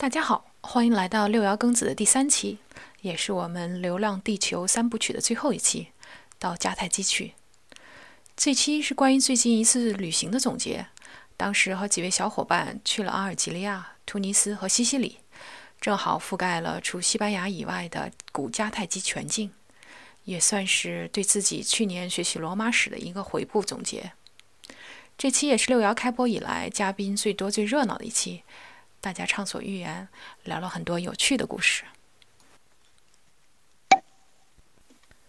大家好，欢迎来到六爻庚子的第三期，也是我们《流浪地球》三部曲的最后一期，到迦太基去。这期是关于最近一次旅行的总结。当时和几位小伙伴去了阿尔及利亚、突尼斯和西西里，正好覆盖了除西班牙以外的古迦太基全境，也算是对自己去年学习罗马史的一个回顾总结。这期也是六爻开播以来嘉宾最多、最热闹的一期。大家畅所欲言，聊了很多有趣的故事。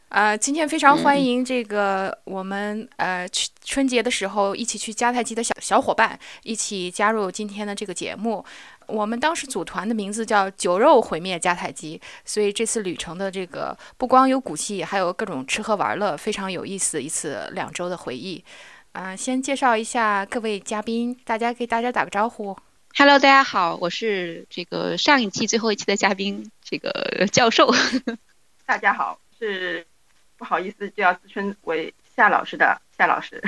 呃，今天非常欢迎这个我们呃去春节的时候一起去迦太基的小小伙伴一起加入今天的这个节目。我们当时组团的名字叫“酒肉毁灭迦太基”，所以这次旅程的这个不光有古迹，还有各种吃喝玩乐，非常有意思一次两周的回忆。啊，先介绍一下各位嘉宾，大家给大家打个招呼。Hello，大家好，我是这个上一期最后一期的嘉宾，这个 教授。大家好，是不好意思就要自称为夏老师的夏老师。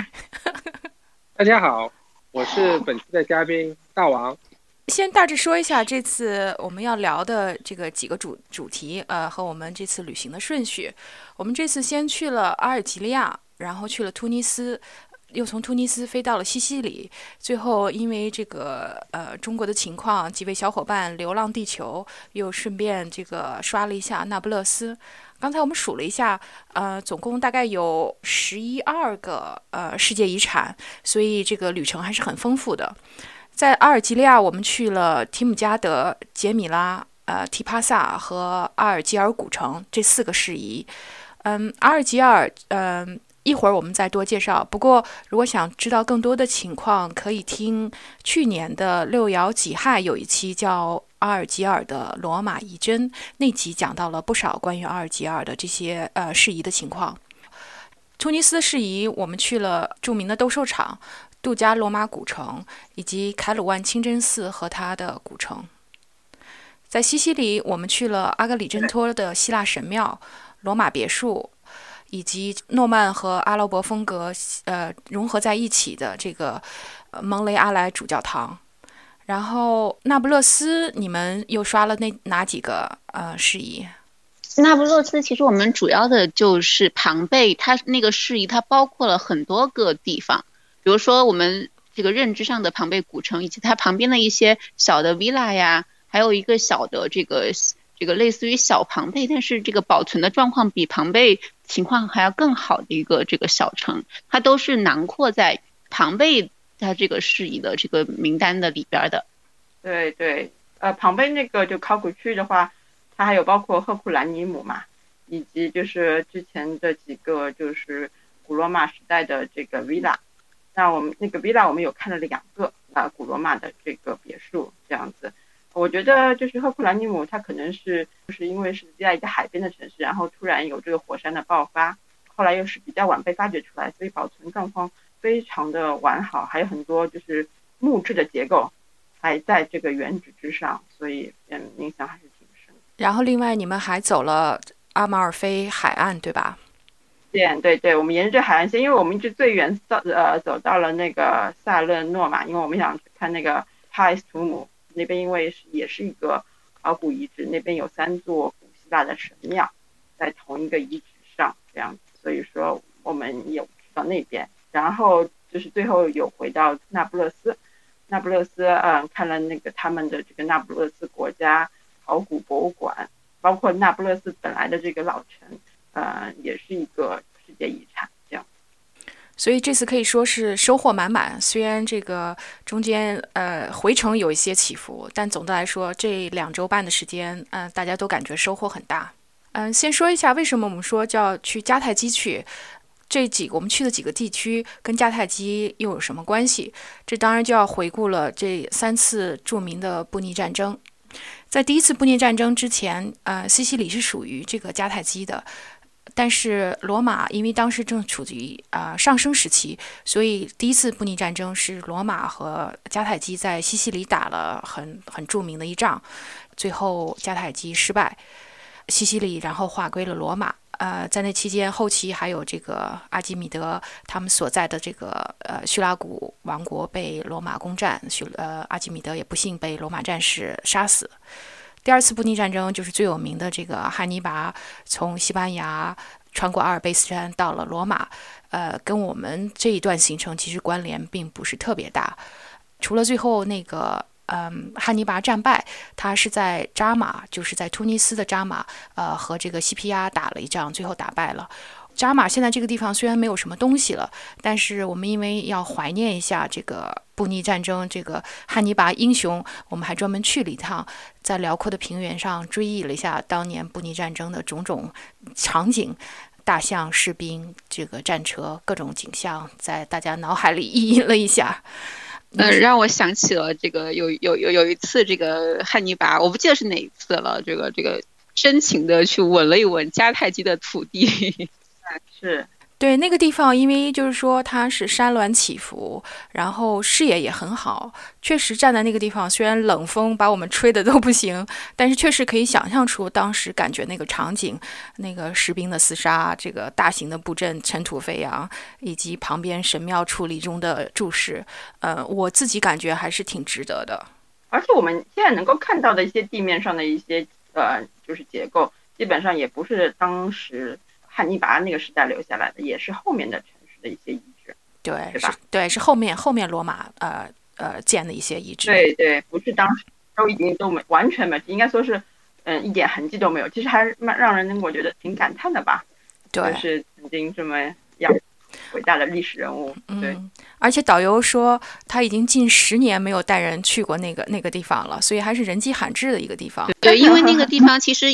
大家好，我是本期的嘉宾大王。先大致说一下这次我们要聊的这个几个主主题，呃，和我们这次旅行的顺序。我们这次先去了阿尔及利亚，然后去了突尼斯。又从突尼斯飞到了西西里，最后因为这个呃中国的情况，几位小伙伴流浪地球，又顺便这个刷了一下那不勒斯。刚才我们数了一下，呃，总共大概有十一二个呃世界遗产，所以这个旅程还是很丰富的。在阿尔及利亚，我们去了提姆加德、杰米拉、呃提帕萨和阿尔及尔古城这四个事宜。嗯，阿尔及尔，嗯。一会儿我们再多介绍。不过，如果想知道更多的情况，可以听去年的六爻己亥有一期叫《阿尔及尔的罗马遗珍》，那集讲到了不少关于阿尔及尔的这些呃事宜的情况。突尼斯事宜，我们去了著名的斗兽场、杜加罗马古城以及凯鲁万清真寺和它的古城。在西西里，我们去了阿格里真托的希腊神庙、罗马别墅。以及诺曼和阿拉伯风格呃融合在一起的这个蒙雷阿莱主教堂，然后那不勒斯，你们又刷了那哪几个呃事宜？那不勒斯其实我们主要的就是庞贝，它那个事宜它包括了很多个地方，比如说我们这个认知上的庞贝古城，以及它旁边的一些小的 villa 呀，还有一个小的这个这个类似于小庞贝，但是这个保存的状况比庞贝。情况还要更好的一个这个小城，它都是囊括在庞贝它这个事宜的这个名单的里边的。对对，呃，庞贝那个就考古区的话，它还有包括赫库兰尼姆嘛，以及就是之前的几个就是古罗马时代的这个 villa。那我们那个 villa 我们有看了两个啊，古罗马的这个别墅这样子。我觉得就是赫库兰尼姆，它可能是就是因为是在一个海边的城市，然后突然有这个火山的爆发，后来又是比较晚被发掘出来，所以保存状况非常的完好，还有很多就是木质的结构还在这个原址之上，所以嗯影响还是挺深。然后另外你们还走了阿马尔菲海岸，对吧？对对对，我们沿着这海岸线，因为我们一直最远到呃走到了那个萨勒诺嘛，因为我们想看那个帕埃斯图姆。那边因为是也是一个考古遗址，那边有三座古希腊的神庙，在同一个遗址上，这样子，所以说我们有去到那边，然后就是最后有回到那不勒斯，那不勒斯，嗯，看了那个他们的这个那不勒斯国家考古博物馆，包括那不勒斯本来的这个老城，呃，也是一个世界遗产。所以这次可以说是收获满满。虽然这个中间呃回程有一些起伏，但总的来说这两周半的时间，嗯，大家都感觉收获很大。嗯，先说一下为什么我们说叫去迦太基去，这几个我们去的几个地区跟迦太基又有什么关系？这当然就要回顾了这三次著名的布匿战争。在第一次布匿战争之前，呃，西西里是属于这个迦太基的。但是罗马因为当时正处于啊上升时期，所以第一次布匿战争是罗马和迦太基在西西里打了很很著名的一仗，最后迦太基失败，西西里然后划归了罗马。呃，在那期间后期还有这个阿基米德他们所在的这个呃叙拉古王国被罗马攻占，叙呃阿基米德也不幸被罗马战士杀死。第二次布匿战争就是最有名的这个汉尼拔从西班牙穿过阿尔卑斯山到了罗马，呃，跟我们这一段行程其实关联并不是特别大，除了最后那个。嗯，汉尼拔战败，他是在扎马，就是在突尼斯的扎马，呃，和这个西皮亚打了一仗，最后打败了。扎马现在这个地方虽然没有什么东西了，但是我们因为要怀念一下这个布匿战争，这个汉尼拔英雄，我们还专门去了一趟，在辽阔的平原上追忆了一下当年布匿战争的种种场景，大象、士兵、这个战车各种景象，在大家脑海里 意淫了一下。嗯，让我想起了这个有有有有一次，这个汉尼拔，我不记得是哪一次了。这个这个深情的去吻了一吻迦太基的土地，是。对那个地方，因为就是说它是山峦起伏，然后视野也很好。确实站在那个地方，虽然冷风把我们吹的都不行，但是确实可以想象出当时感觉那个场景，那个士兵的厮杀，这个大型的布阵尘土飞扬，以及旁边神庙矗立中的注释。呃，我自己感觉还是挺值得的。而且我们现在能够看到的一些地面上的一些呃，就是结构，基本上也不是当时。汉尼拔那个时代留下来的，也是后面的城市的一些遗址，对，是吧？对，是后面后面罗马呃呃建的一些遗址。对对，不是当时都已经都没完全没，应该说是嗯一点痕迹都没有。其实还是蛮让人我觉得挺感叹的吧。对，就是曾经这么样伟大的历史人物。对，而且导游说他已经近十年没有带人去过那个那个地方了，所以还是人迹罕至的一个地方。对，因为那个地方其实。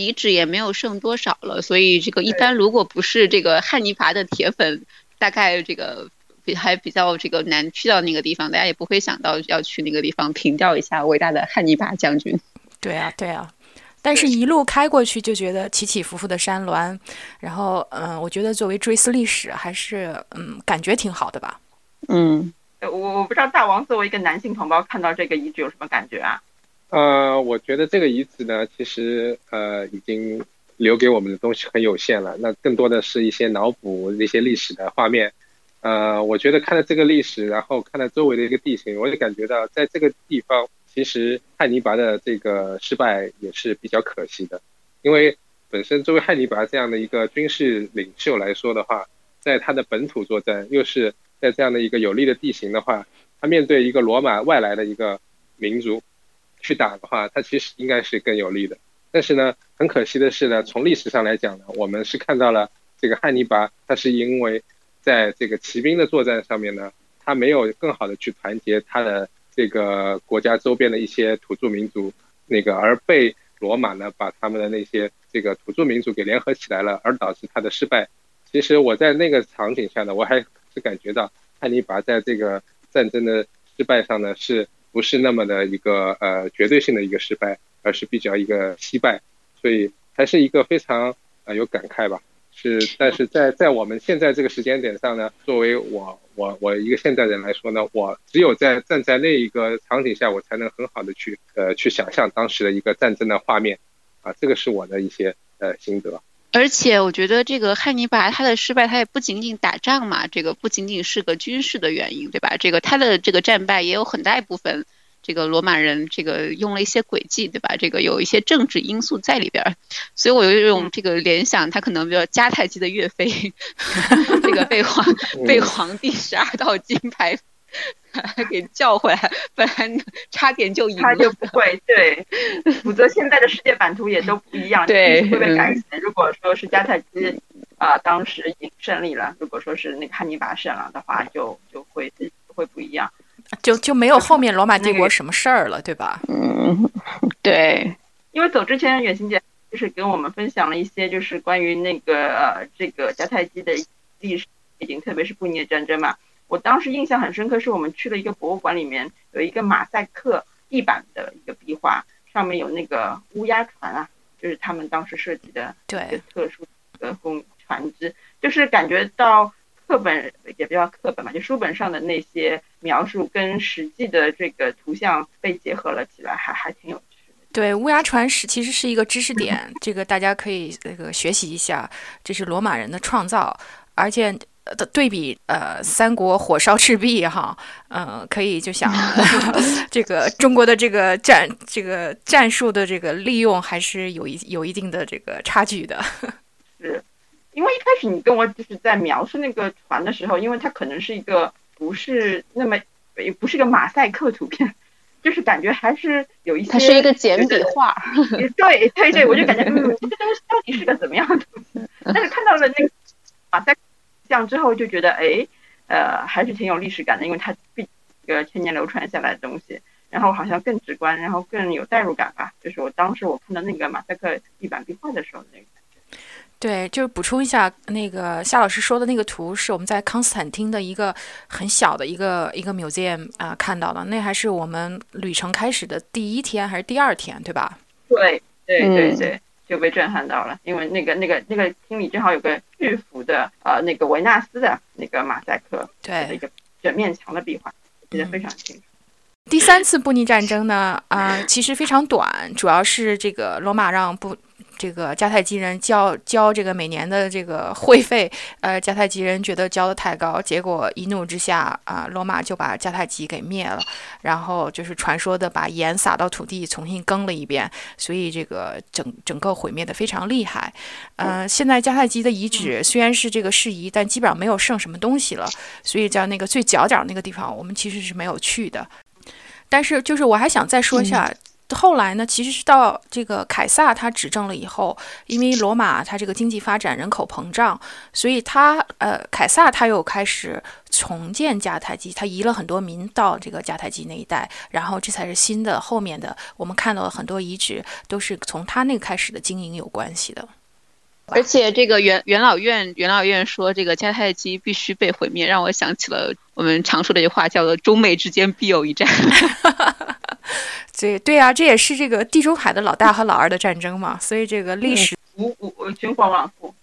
遗址也没有剩多少了，所以这个一般如果不是这个汉尼拔的铁粉，大概这个比还比较这个难去到那个地方，大家也不会想到要去那个地方凭吊一下伟大的汉尼拔将军。对啊，对啊，但是一路开过去就觉得起起伏伏的山峦，然后嗯，我觉得作为追思历史还是嗯感觉挺好的吧。嗯，我我不知道大王作为一个男性同胞看到这个遗址有什么感觉啊？呃，我觉得这个遗址呢，其实呃已经留给我们的东西很有限了。那更多的是一些脑补那些历史的画面。呃，我觉得看了这个历史，然后看了周围的一个地形，我也感觉到在这个地方，其实汉尼拔的这个失败也是比较可惜的。因为本身作为汉尼拔这样的一个军事领袖来说的话，在他的本土作战，又是在这样的一个有利的地形的话，他面对一个罗马外来的一个民族。去打的话，它其实应该是更有利的。但是呢，很可惜的是呢，从历史上来讲呢，我们是看到了这个汉尼拔，他是因为在这个骑兵的作战上面呢，他没有更好的去团结他的这个国家周边的一些土著民族，那个而被罗马呢把他们的那些这个土著民族给联合起来了，而导致他的失败。其实我在那个场景下呢，我还是感觉到汉尼拔在这个战争的失败上呢是。不是那么的一个呃绝对性的一个失败，而是比较一个惜败，所以还是一个非常呃有感慨吧。是，但是在在我们现在这个时间点上呢，作为我我我一个现代人来说呢，我只有在站在那一个场景下，我才能很好的去呃去想象当时的一个战争的画面，啊，这个是我的一些呃心得。而且我觉得这个汉尼拔他的失败，他也不仅仅打仗嘛，这个不仅仅是个军事的原因，对吧？这个他的这个战败也有很大一部分，这个罗马人这个用了一些诡计，对吧？这个有一些政治因素在里边，所以我有一种这个联想，他可能比较迦太基的岳飞，这个被皇 被皇帝十二道金牌。给叫回来，不然差点就赢了。他就不会对，否则现在的世界版图也都不一样，对，会被改写。如果说是迦太基啊，当时赢胜利了，如果说是那个汉尼拔胜了的话，就就会会不一样，就就没有后面罗马帝国什么事儿了，对吧？嗯，对。因为走之前，远行姐就是跟我们分享了一些，就是关于那个呃这个迦太基的历史背景，特别是布匿战争嘛。我当时印象很深刻，是我们去了一个博物馆，里面有一个马赛克地板的一个壁画，上面有那个乌鸦船啊，就是他们当时设计的一个特殊的工船只，就是感觉到课本也比较课本嘛，就书本上的那些描述跟实际的这个图像被结合了起来，还还挺有趣的。对，乌鸦船是其实是一个知识点，这个大家可以那个学习一下，这是罗马人的创造，而且的对比呃三国火烧赤壁哈，嗯，可以就想 这个中国的这个战这个战术的这个利用还是有一有一定的这个差距的。是，因为一开始你跟我就是在描述那个船的时候，因为它可能是一个不是那么也不是个马赛克图片。就是感觉还是有一些，它是一个简笔画。对对对，我就感觉，嗯，这个东西到底是个怎么样的东西？但是看到了那个马赛像之后，就觉得，哎，呃，还是挺有历史感的，因为它毕一个千年流传下来的东西，然后好像更直观，然后更有代入感吧。就是我当时我看到那个马赛克地板壁画的时候那个。对，就是补充一下，那个夏老师说的那个图是我们在康斯坦丁的一个很小的一个一个 museum 啊看到的，那还是我们旅程开始的第一天还是第二天，对吧？对对对对，就被震撼到了，因为那个那个那个厅里正好有个巨幅的呃那个维纳斯的那个马赛克，对，一个整面墙的壁画，记得非常清楚。第三次布匿战争呢，啊，其实非常短，主要是这个罗马让布。这个迦太基人交交这个每年的这个会费，呃，迦太基人觉得交的太高，结果一怒之下啊，罗马就把迦太基给灭了，然后就是传说的把盐撒到土地重新耕了一遍，所以这个整整个毁灭的非常厉害。呃，现在迦太基的遗址虽然是这个事宜，但基本上没有剩什么东西了，所以在那个最角角那个地方，我们其实是没有去的。但是就是我还想再说一下。后来呢，其实是到这个凯撒他执政了以后，因为罗马他这个经济发展、人口膨胀，所以他呃，凯撒他又开始重建迦太基，他移了很多民到这个迦太基那一带，然后这才是新的后面的我们看到的很多遗址都是从他那个开始的经营有关系的。而且这个元元老院元老院说这个迦太基必须被毁灭，让我想起了我们常说的一句话，叫做“中美之间必有一战”。对对啊，这也是这个地中海的老大和老二的战争嘛，所以这个历史无无循环往复。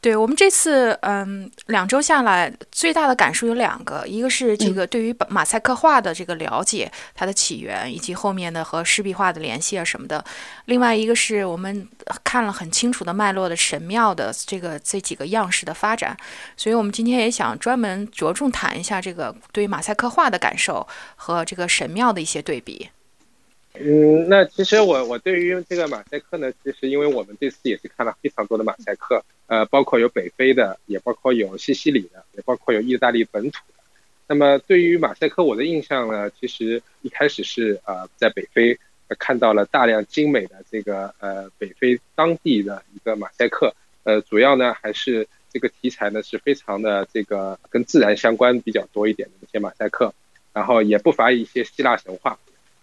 对我们这次嗯两周下来，最大的感受有两个，一个是这个对于马赛克画的这个了解，它的起源以及后面的和湿壁画的联系啊什么的；另外一个是我们看了很清楚的脉络的神庙的这个这几个样式的发展，所以我们今天也想专门着重谈一下这个对于马赛克画的感受和这个神庙的一些对比。嗯，那其实我我对于这个马赛克呢，其实因为我们这次也是看了非常多的马赛克，呃，包括有北非的，也包括有西西里的，也包括有意大利本土的。那么对于马赛克，我的印象呢，其实一开始是呃在北非看到了大量精美的这个呃北非当地的一个马赛克，呃，主要呢还是这个题材呢是非常的这个跟自然相关比较多一点的一些马赛克，然后也不乏一些希腊神话。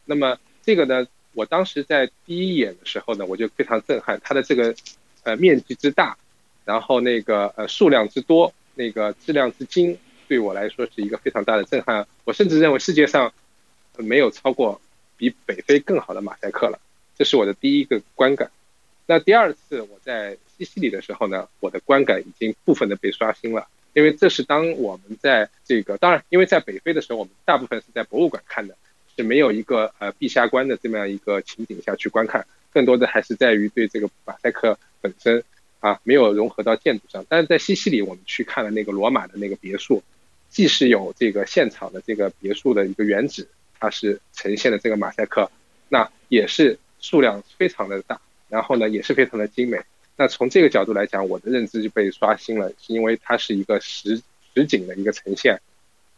那么这个呢，我当时在第一眼的时候呢，我就非常震撼，它的这个呃面积之大，然后那个呃数量之多，那个质量之精，对我来说是一个非常大的震撼。我甚至认为世界上没有超过比北非更好的马赛克了，这是我的第一个观感。那第二次我在西西里的时候呢，我的观感已经部分的被刷新了，因为这是当我们在这个当然，因为在北非的时候，我们大部分是在博物馆看的。是没有一个呃陛下观的这么样一个情景下去观看，更多的还是在于对这个马赛克本身啊没有融合到建筑上。但是在西西里，我们去看了那个罗马的那个别墅，既是有这个现场的这个别墅的一个原址，它是呈现的这个马赛克，那也是数量非常的大，然后呢也是非常的精美。那从这个角度来讲，我的认知就被刷新了，是因为它是一个实实景的一个呈现。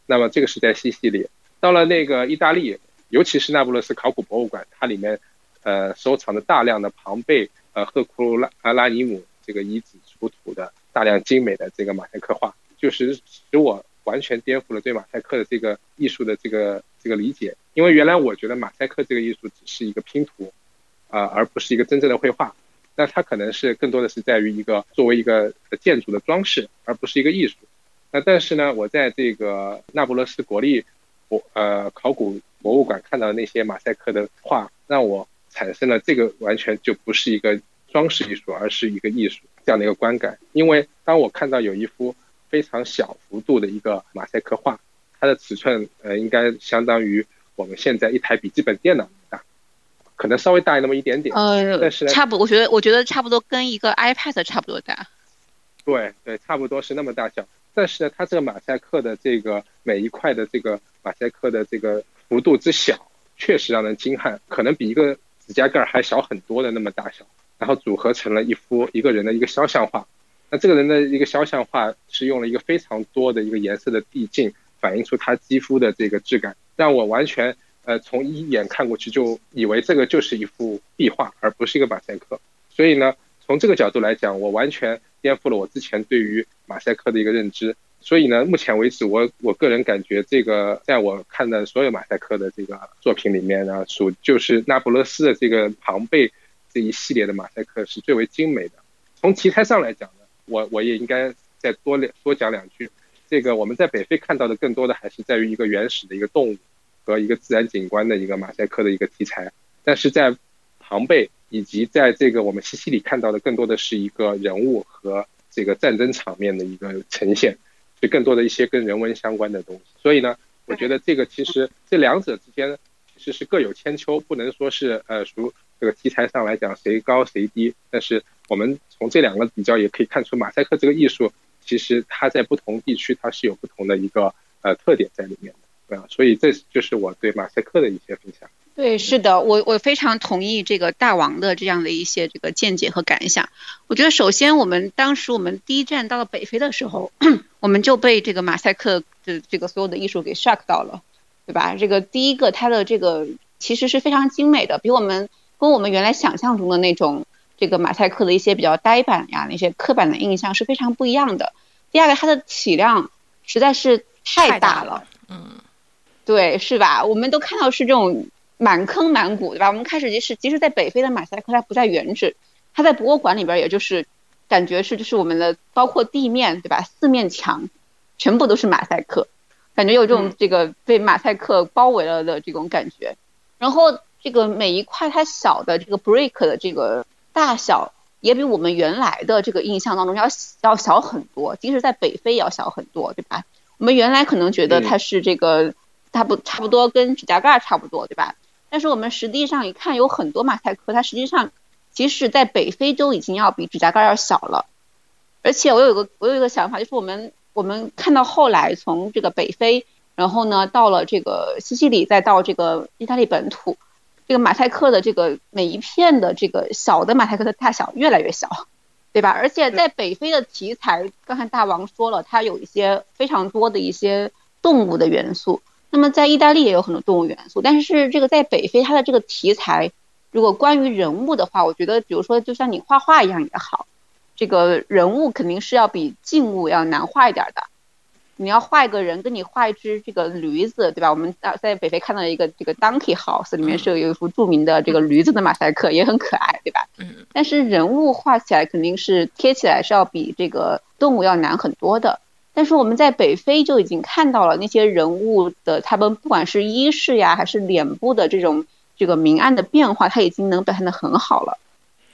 那么这个是在西西里，到了那个意大利。尤其是那不勒斯考古博物馆，它里面呃收藏的大量的庞贝呃赫库拉阿拉尼姆这个遗址出土的大量精美的这个马赛克画，就是使我完全颠覆了对马赛克的这个艺术的这个这个理解。因为原来我觉得马赛克这个艺术只是一个拼图啊，而不是一个真正的绘画。那它可能是更多的是在于一个作为一个建筑的装饰，而不是一个艺术。那但是呢，我在这个那不勒斯国立博呃考古。博物馆看到的那些马赛克的画，让我产生了这个完全就不是一个装饰艺术，而是一个艺术这样的一个观感。因为当我看到有一幅非常小幅度的一个马赛克画，它的尺寸呃应该相当于我们现在一台笔记本电脑大，可能稍微大那么一点点。呃，但是差不，我觉得我觉得差不多跟一个 iPad 差不多大。对对，差不多是那么大小。但是呢，它这个马赛克的这个每一块的这个马赛克的这个幅度之小，确实让人惊叹，可能比一个指甲盖还小很多的那么大小。然后组合成了一幅一个人的一个肖像画。那这个人的一个肖像画是用了一个非常多的一个颜色的递进，反映出他肌肤的这个质感，让我完全呃从一眼看过去就以为这个就是一幅壁画，而不是一个马赛克。所以呢，从这个角度来讲，我完全颠覆了我之前对于马赛克的一个认知。所以呢，目前为止，我我个人感觉这个在我看的所有马赛克的这个作品里面呢，属就是那不勒斯的这个庞贝这一系列的马赛克是最为精美的。从题材上来讲呢，我我也应该再多两多讲两句。这个我们在北非看到的更多的还是在于一个原始的一个动物和一个自然景观的一个马赛克的一个题材，但是在庞贝以及在这个我们西西里看到的更多的是一个人物和这个战争场面的一个呈现，就更多的一些跟人文相关的东西。所以呢，我觉得这个其实这两者之间其实是各有千秋，不能说是呃属这个题材上来讲谁高谁低。但是我们从这两个比较也可以看出，马赛克这个艺术其实它在不同地区它是有不同的一个呃特点在里面的，啊，所以这就是我对马赛克的一些分享。对，是的，我我非常同意这个大王的这样的一些这个见解和感想。我觉得首先我们当时我们第一站到了北非的时候，我们就被这个马赛克的这个所有的艺术给 shock 到了，对吧？这个第一个它的这个其实是非常精美的，比我们跟我们原来想象中的那种这个马赛克的一些比较呆板呀那些刻板的印象是非常不一样的。第二个，它的体量实在是太大了，嗯，对，是吧？我们都看到是这种。满坑满谷，对吧？我们开始即使即使在北非的马赛克，它不在原址，它在博物馆里边，也就是感觉是就是我们的包括地面，对吧？四面墙全部都是马赛克，感觉有这种这个被马赛克包围了的这种感觉。然后这个每一块它小的这个 brick 的这个大小，也比我们原来的这个印象当中要要小很多，即使在北非也要小很多，对吧？我们原来可能觉得它是这个，它不差不多跟指甲盖差不多，对吧？但是我们实际上一看，有很多马赛克，它实际上即使在北非都已经要比指甲盖要小了。而且我有个我有一个想法，就是我们我们看到后来从这个北非，然后呢到了这个西西里，再到这个意大利本土，这个马赛克的这个每一片的这个小的马赛克的大小越来越小，对吧？而且在北非的题材，刚才大王说了，它有一些非常多的一些动物的元素。那么在意大利也有很多动物元素，但是这个在北非它的这个题材，如果关于人物的话，我觉得比如说就像你画画一样也好，这个人物肯定是要比静物要难画一点的。你要画一个人，跟你画一只这个驴子，对吧？我们在北非看到一个这个 Donkey House 里面是有一幅著名的这个驴子的马赛克，也很可爱，对吧？嗯。但是人物画起来肯定是贴起来是要比这个动物要难很多的。但是我们在北非就已经看到了那些人物的，他们不管是衣饰呀，还是脸部的这种这个明暗的变化，他已经能表现的很好了。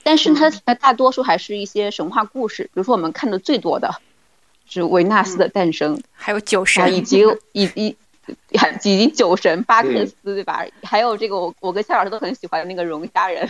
但是它大多数还是一些神话故事，比如说我们看的最多的是维纳斯的诞生，还有酒神，以及。以及以及酒神巴克斯，对吧？还有这个我我跟夏老师都很喜欢的那个龙虾人，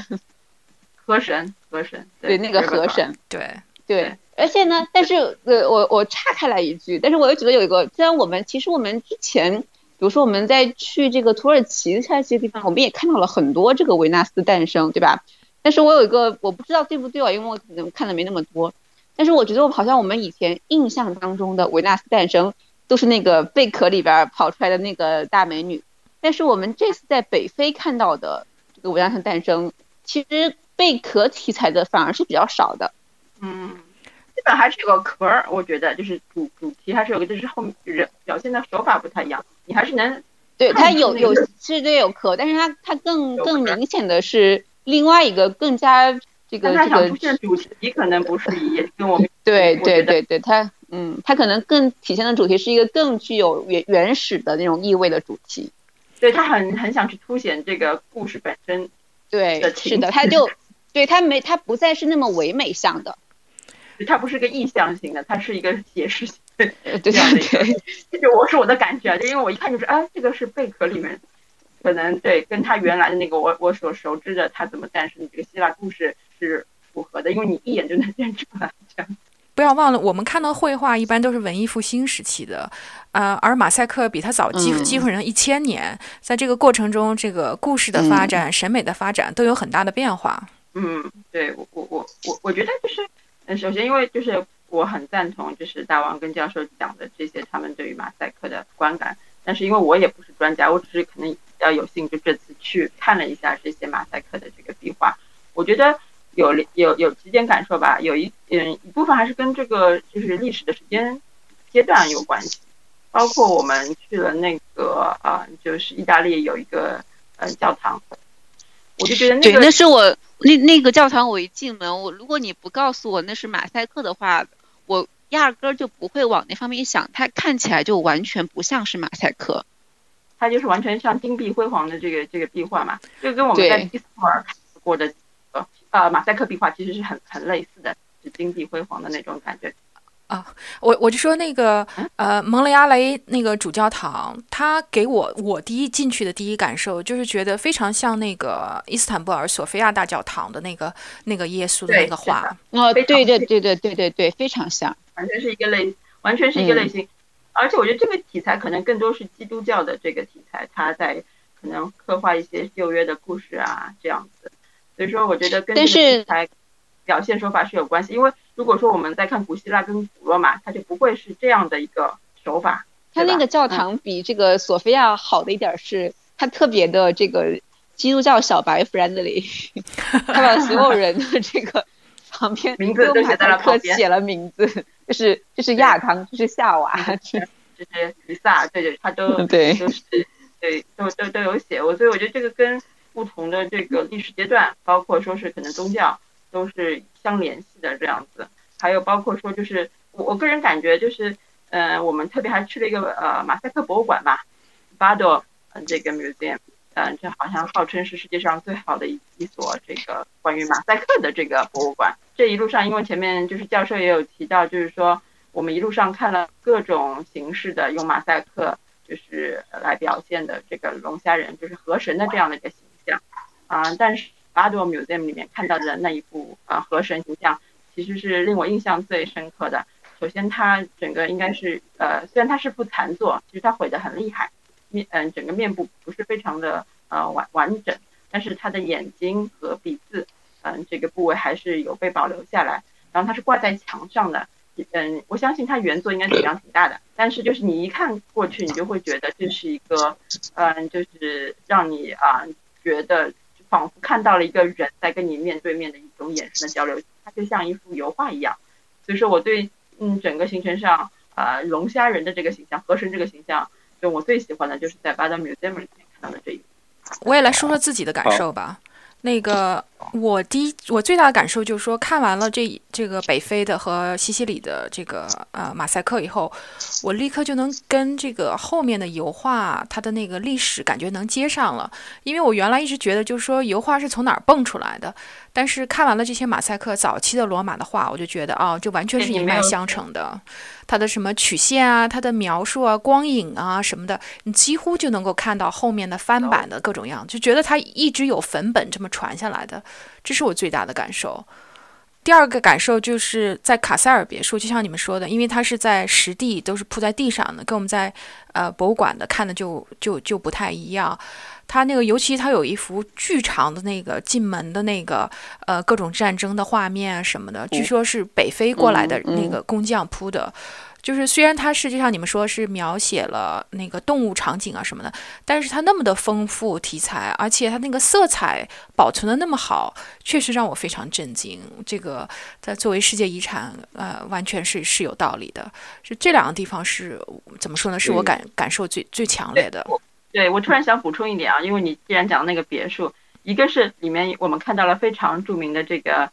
河神，河神，对那个河神，对对。而且呢，但是呃，我我岔开来一句，但是我又觉得有一个，虽然我们其实我们之前，比如说我们在去这个土耳其这些地方，我们也看到了很多这个维纳斯诞生，对吧？但是我有一个我不知道对不对啊，因为我可能看的没那么多，但是我觉得我好像我们以前印象当中的维纳斯诞生都是那个贝壳里边跑出来的那个大美女，但是我们这次在北非看到的这个维纳斯诞生，其实贝壳题材的反而是比较少的，嗯。基本还是有个壳儿，我觉得就是主主题还是有个，就是后面人表现的手法不太一样，你还是能对它有有是对有壳，但是它它更更明显的是另外一个更加这个这个出主题可能不是也跟我们 对对对对它嗯它可能更体现的主题是一个更具有原原始的那种意味的主题，对他很很想去凸显这个故事本身对是的他就对他没他不再是那么唯美向的。它不是个意象型的，它是一个解释型的这样的一个。这就我是我的感觉，就因为我一看就是，哎，这个是贝壳里面可能对跟他原来的那个我我所熟知的他怎么诞生的这个希腊故事是符合的，因为你一眼就能 认出来这样。不要忘了，我们看到绘画一般都是文艺复兴时期的，呃，而马赛克比他早几基本上一千年，在这个过程中，这个故事的发展、审美的发展都有很大的变化。嗯，对我我我我我觉得就是，嗯，首先因为就是我很赞同就是大王跟教授讲的这些他们对于马赛克的观感，但是因为我也不是专家，我只是可能比较有幸就这次去看了一下这些马赛克的这个壁画，我觉得。有有有几点感受吧，有一嗯一部分还是跟这个就是历史的时间阶段有关系，包括我们去了那个啊，就是意大利有一个呃教堂，我就觉得那个对，那是我那那个教堂，我一进门，我如果你不告诉我那是马赛克的话，我压根儿就不会往那方面一想，它看起来就完全不像是马赛克，它就是完全像金碧辉煌的这个这个壁画嘛，就跟我们在伊斯特尔看过的。呃，马赛克壁画其实是很很类似的，是金碧辉煌的那种感觉。啊，我我就说那个呃，蒙雷阿雷那个主教堂，他给我我第一进去的第一感受就是觉得非常像那个伊斯坦布尔索菲亚大教堂的那个那个耶稣的那个画。哦，对对对对对对对，非常像，完全是一个类，完全是一个类型。而且我觉得这个题材可能更多是基督教的这个题材，他在可能刻画一些旧约的故事啊，这样子。所以说，我觉得跟题材表现手法是有关系。因为如果说我们在看古希腊跟古罗马，它就不会是这样的一个手法。它那个教堂比这个索菲亚好的一点是，它特别的这个基督教小白 friendly，他把所有人的这个旁边 名字都写在了旁边，写了名字，就是就是亚当，就是夏娃，就是弥撒，对对，他都 对都是对都都都有写。我所以我觉得这个跟。不同的这个历史阶段，包括说是可能宗教都是相联系的这样子，还有包括说就是我我个人感觉就是，呃，我们特别还去了一个呃马赛克博物馆吧，巴多这个 museum，嗯，这好像号称是世界上最好的一一所这个关于马赛克的这个博物馆。这一路上，因为前面就是教授也有提到，就是说我们一路上看了各种形式的用马赛克就是来表现的这个龙虾人，就是河神的这样的一个形象。啊，但是巴多 Museum 里面看到的那一部啊河神形象，其实是令我印象最深刻的。首先，它整个应该是呃，虽然它是副残作，其实它毁得很厉害，面嗯整个面部不是非常的呃完完整，但是它的眼睛和鼻子嗯这个部位还是有被保留下来。然后它是挂在墙上的，嗯，我相信它原作应该体量挺大的，但是就是你一看过去，你就会觉得这是一个嗯，就是让你啊。觉得仿佛看到了一个人在跟你面对面的一种眼神的交流，它就像一幅油画一样。所以说，我对嗯整个行程上啊龙虾人的这个形象，河神这个形象，就我最喜欢的就是在巴达 Museum 里面看到的这一。我也来说说自己的感受吧。那个，我第一，我最大的感受就是说，看完了这这个北非的和西西里的这个呃马赛克以后，我立刻就能跟这个后面的油画它的那个历史感觉能接上了，因为我原来一直觉得就是说油画是从哪儿蹦出来的。但是看完了这些马赛克早期的罗马的画，我就觉得哦，这完全是一脉相承的。它的什么曲线啊，它的描述啊，光影啊什么的，你几乎就能够看到后面的翻版的各种样，就觉得它一直有粉本这么传下来的。这是我最大的感受。第二个感受就是在卡塞尔别墅，就像你们说的，因为它是在实地，都是铺在地上的，跟我们在呃博物馆的看的就就就不太一样。它那个，尤其它有一幅巨长的那个进门的那个，呃，各种战争的画面啊什么的，据说是北非过来的那个工匠铺的。就是虽然它实际上你们说是描写了那个动物场景啊什么的，但是它那么的丰富题材，而且它那个色彩保存的那么好，确实让我非常震惊。这个在作为世界遗产，呃，完全是是有道理的。就这两个地方是怎么说呢？是我感感受最最强烈的。对，我突然想补充一点啊，因为你既然讲那个别墅，一个是里面我们看到了非常著名的这个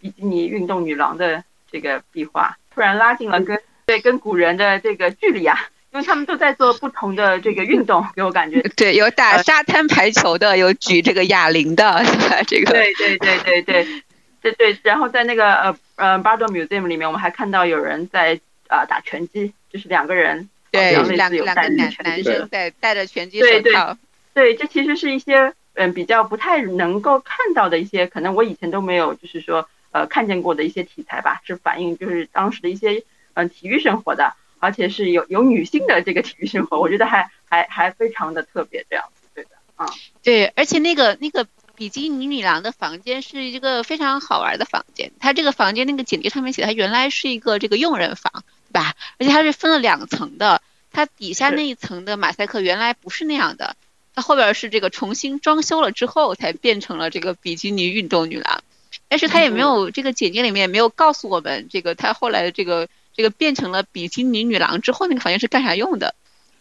比基尼运动女郎的这个壁画，突然拉近了跟对跟古人的这个距离啊，因为他们都在做不同的这个运动，给我感觉对，有打沙滩排球的，有举这个哑铃的，这个对对对对对对对，然后在那个呃呃巴多 museum 里面，我们还看到有人在啊打拳击，就是两个人。对，两两个男男生在戴着拳击手套。对，这其实是一些嗯比较不太能够看到的一些，可能我以前都没有就是说呃看见过的一些题材吧，是反映就是当时的一些嗯体育生活的，而且是有有女性的这个体育生活，我觉得还还还非常的特别这样子，对的，嗯，对，而且那个那个比基尼女郎的房间是一个非常好玩的房间，它这个房间那个简介上面写它原来是一个这个佣人房，对吧？而且它是分了两层的，它底下那一层的马赛克原来不是那样的。它后边是这个重新装修了之后才变成了这个比基尼运动女郎，但是它也没有这个简介里面没有告诉我们这个它后来的这个这个变成了比基尼女郎之后那个房间是干啥用的，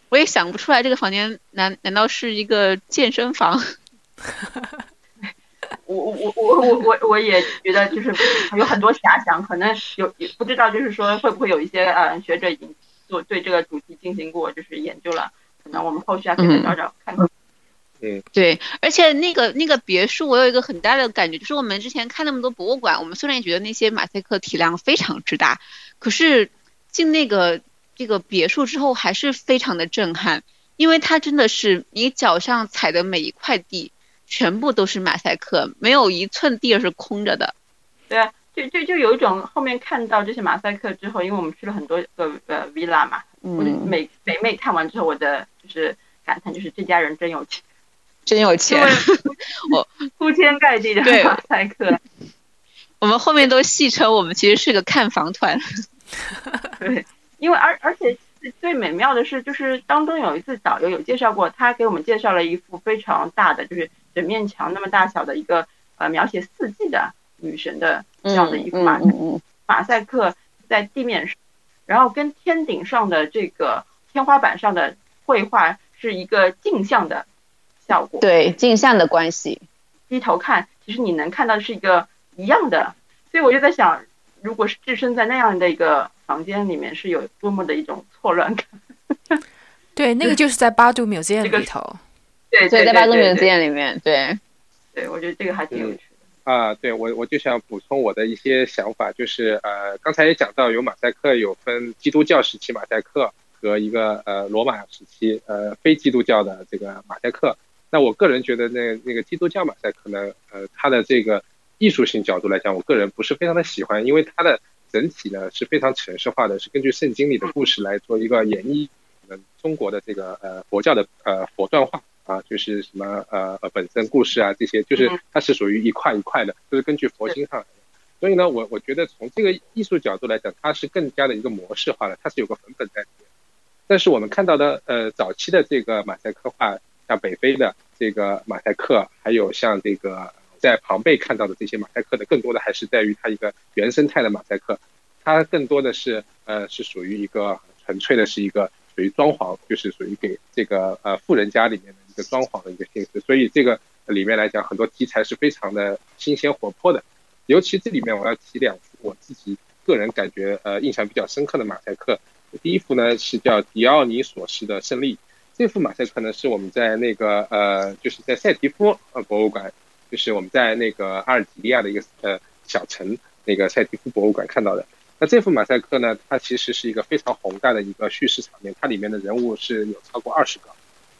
我也想不出来这个房间难难道是一个健身房？我我我我我我也觉得就是有很多遐想，可能有不知道就是说会不会有一些呃学者已经做对这个主题进行过就是研究了，可能我们后续还可以再找找看看。嗯，对，而且那个那个别墅，我有一个很大的感觉，就是我们之前看那么多博物馆，我们虽然也觉得那些马赛克体量非常之大，可是进那个这个别墅之后，还是非常的震撼，因为它真的是你脚上踩的每一块地，全部都是马赛克，没有一寸地是空着的。对啊，就就就有一种后面看到这些马赛克之后，因为我们去了很多个呃 villa 嘛，我每每每看完之后，我的就是感叹就是这家人真有钱。真有钱，我 铺天盖地的马赛克。我们后面都戏称我们其实是个看房团。对，因为而而且最美妙的是，就是当中有一次导游有介绍过，他给我们介绍了一幅非常大的，就是整面墙那么大小的一个呃描写四季的女神的这样的一幅马马赛克在地面上，然后跟天顶上的这个天花板上的绘画是一个镜像的。效果对镜像的关系，低头看，其实你能看到是一个一样的，所以我就在想，如果是置身在那样的一个房间里面，是有多么的一种错乱感。对，那个就是在巴杜 museum 里头。对对，在巴杜 museum 里面，对。对，我觉得这个还挺有趣的。啊，对我我就想补充我的一些想法，就是呃，刚才也讲到有马赛克有分基督教时期马赛克和一个呃罗马时期呃非基督教的这个马赛克。那我个人觉得，那那个基督教马赛可能，呃，它的这个艺术性角度来讲，我个人不是非常的喜欢，因为它的整体呢是非常城市化的，是根据圣经里的故事来做一个演绎，我们中国的这个呃佛教的呃佛传化啊，就是什么呃呃本身故事啊这些，就是它是属于一块一块的，就是根据佛经上，所以呢，我我觉得从这个艺术角度来讲，它是更加的一个模式化的，它是有个文本在里面，但是我们看到的呃早期的这个马赛克画。像北非的这个马赛克，还有像这个在庞贝看到的这些马赛克的，更多的还是在于它一个原生态的马赛克，它更多的是呃是属于一个纯粹的是一个属于装潢，就是属于给这个呃富人家里面的一个装潢的一个性质，所以这个里面来讲很多题材是非常的新鲜活泼的，尤其这里面我要提两幅我自己个人感觉呃印象比较深刻的马赛克，第一幅呢是叫迪奥尼索斯的胜利。这幅马赛克呢，是我们在那个呃，就是在塞提夫呃博物馆，就是我们在那个阿尔及利亚的一个呃小城那个塞提夫博物馆看到的。那这幅马赛克呢，它其实是一个非常宏大的一个叙事场面，它里面的人物是有超过二十个。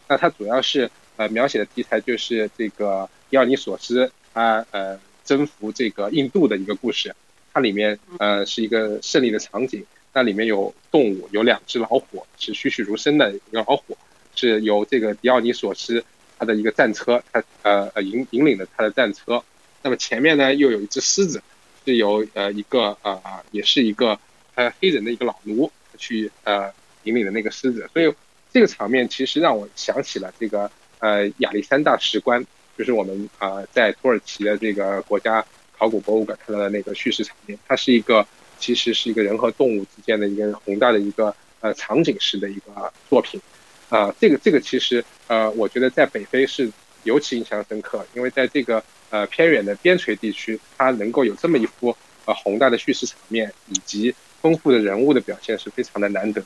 那它主要是呃描写的题材就是这个迪奥尼索斯他呃征服这个印度的一个故事，它里面呃是一个胜利的场景，那里面有动物，有两只老虎，是栩栩如生的一个老虎。是由这个迪奥尼索斯他的一个战车，他呃呃引引领的他的战车，那么前面呢又有一只狮子，是由呃一个呃也是一个呃黑人的一个老奴去呃引领的那个狮子，所以这个场面其实让我想起了这个呃亚历山大石棺，就是我们啊在土耳其的这个国家考古博物馆看到的那个叙事场面，它是一个其实是一个人和动物之间的一个宏大的一个呃场景式的一个作品。啊，这个这个其实呃，我觉得在北非是尤其印象深刻，因为在这个呃偏远的边陲地区，它能够有这么一幅呃宏大的叙事场面以及丰富的人物的表现是非常的难得。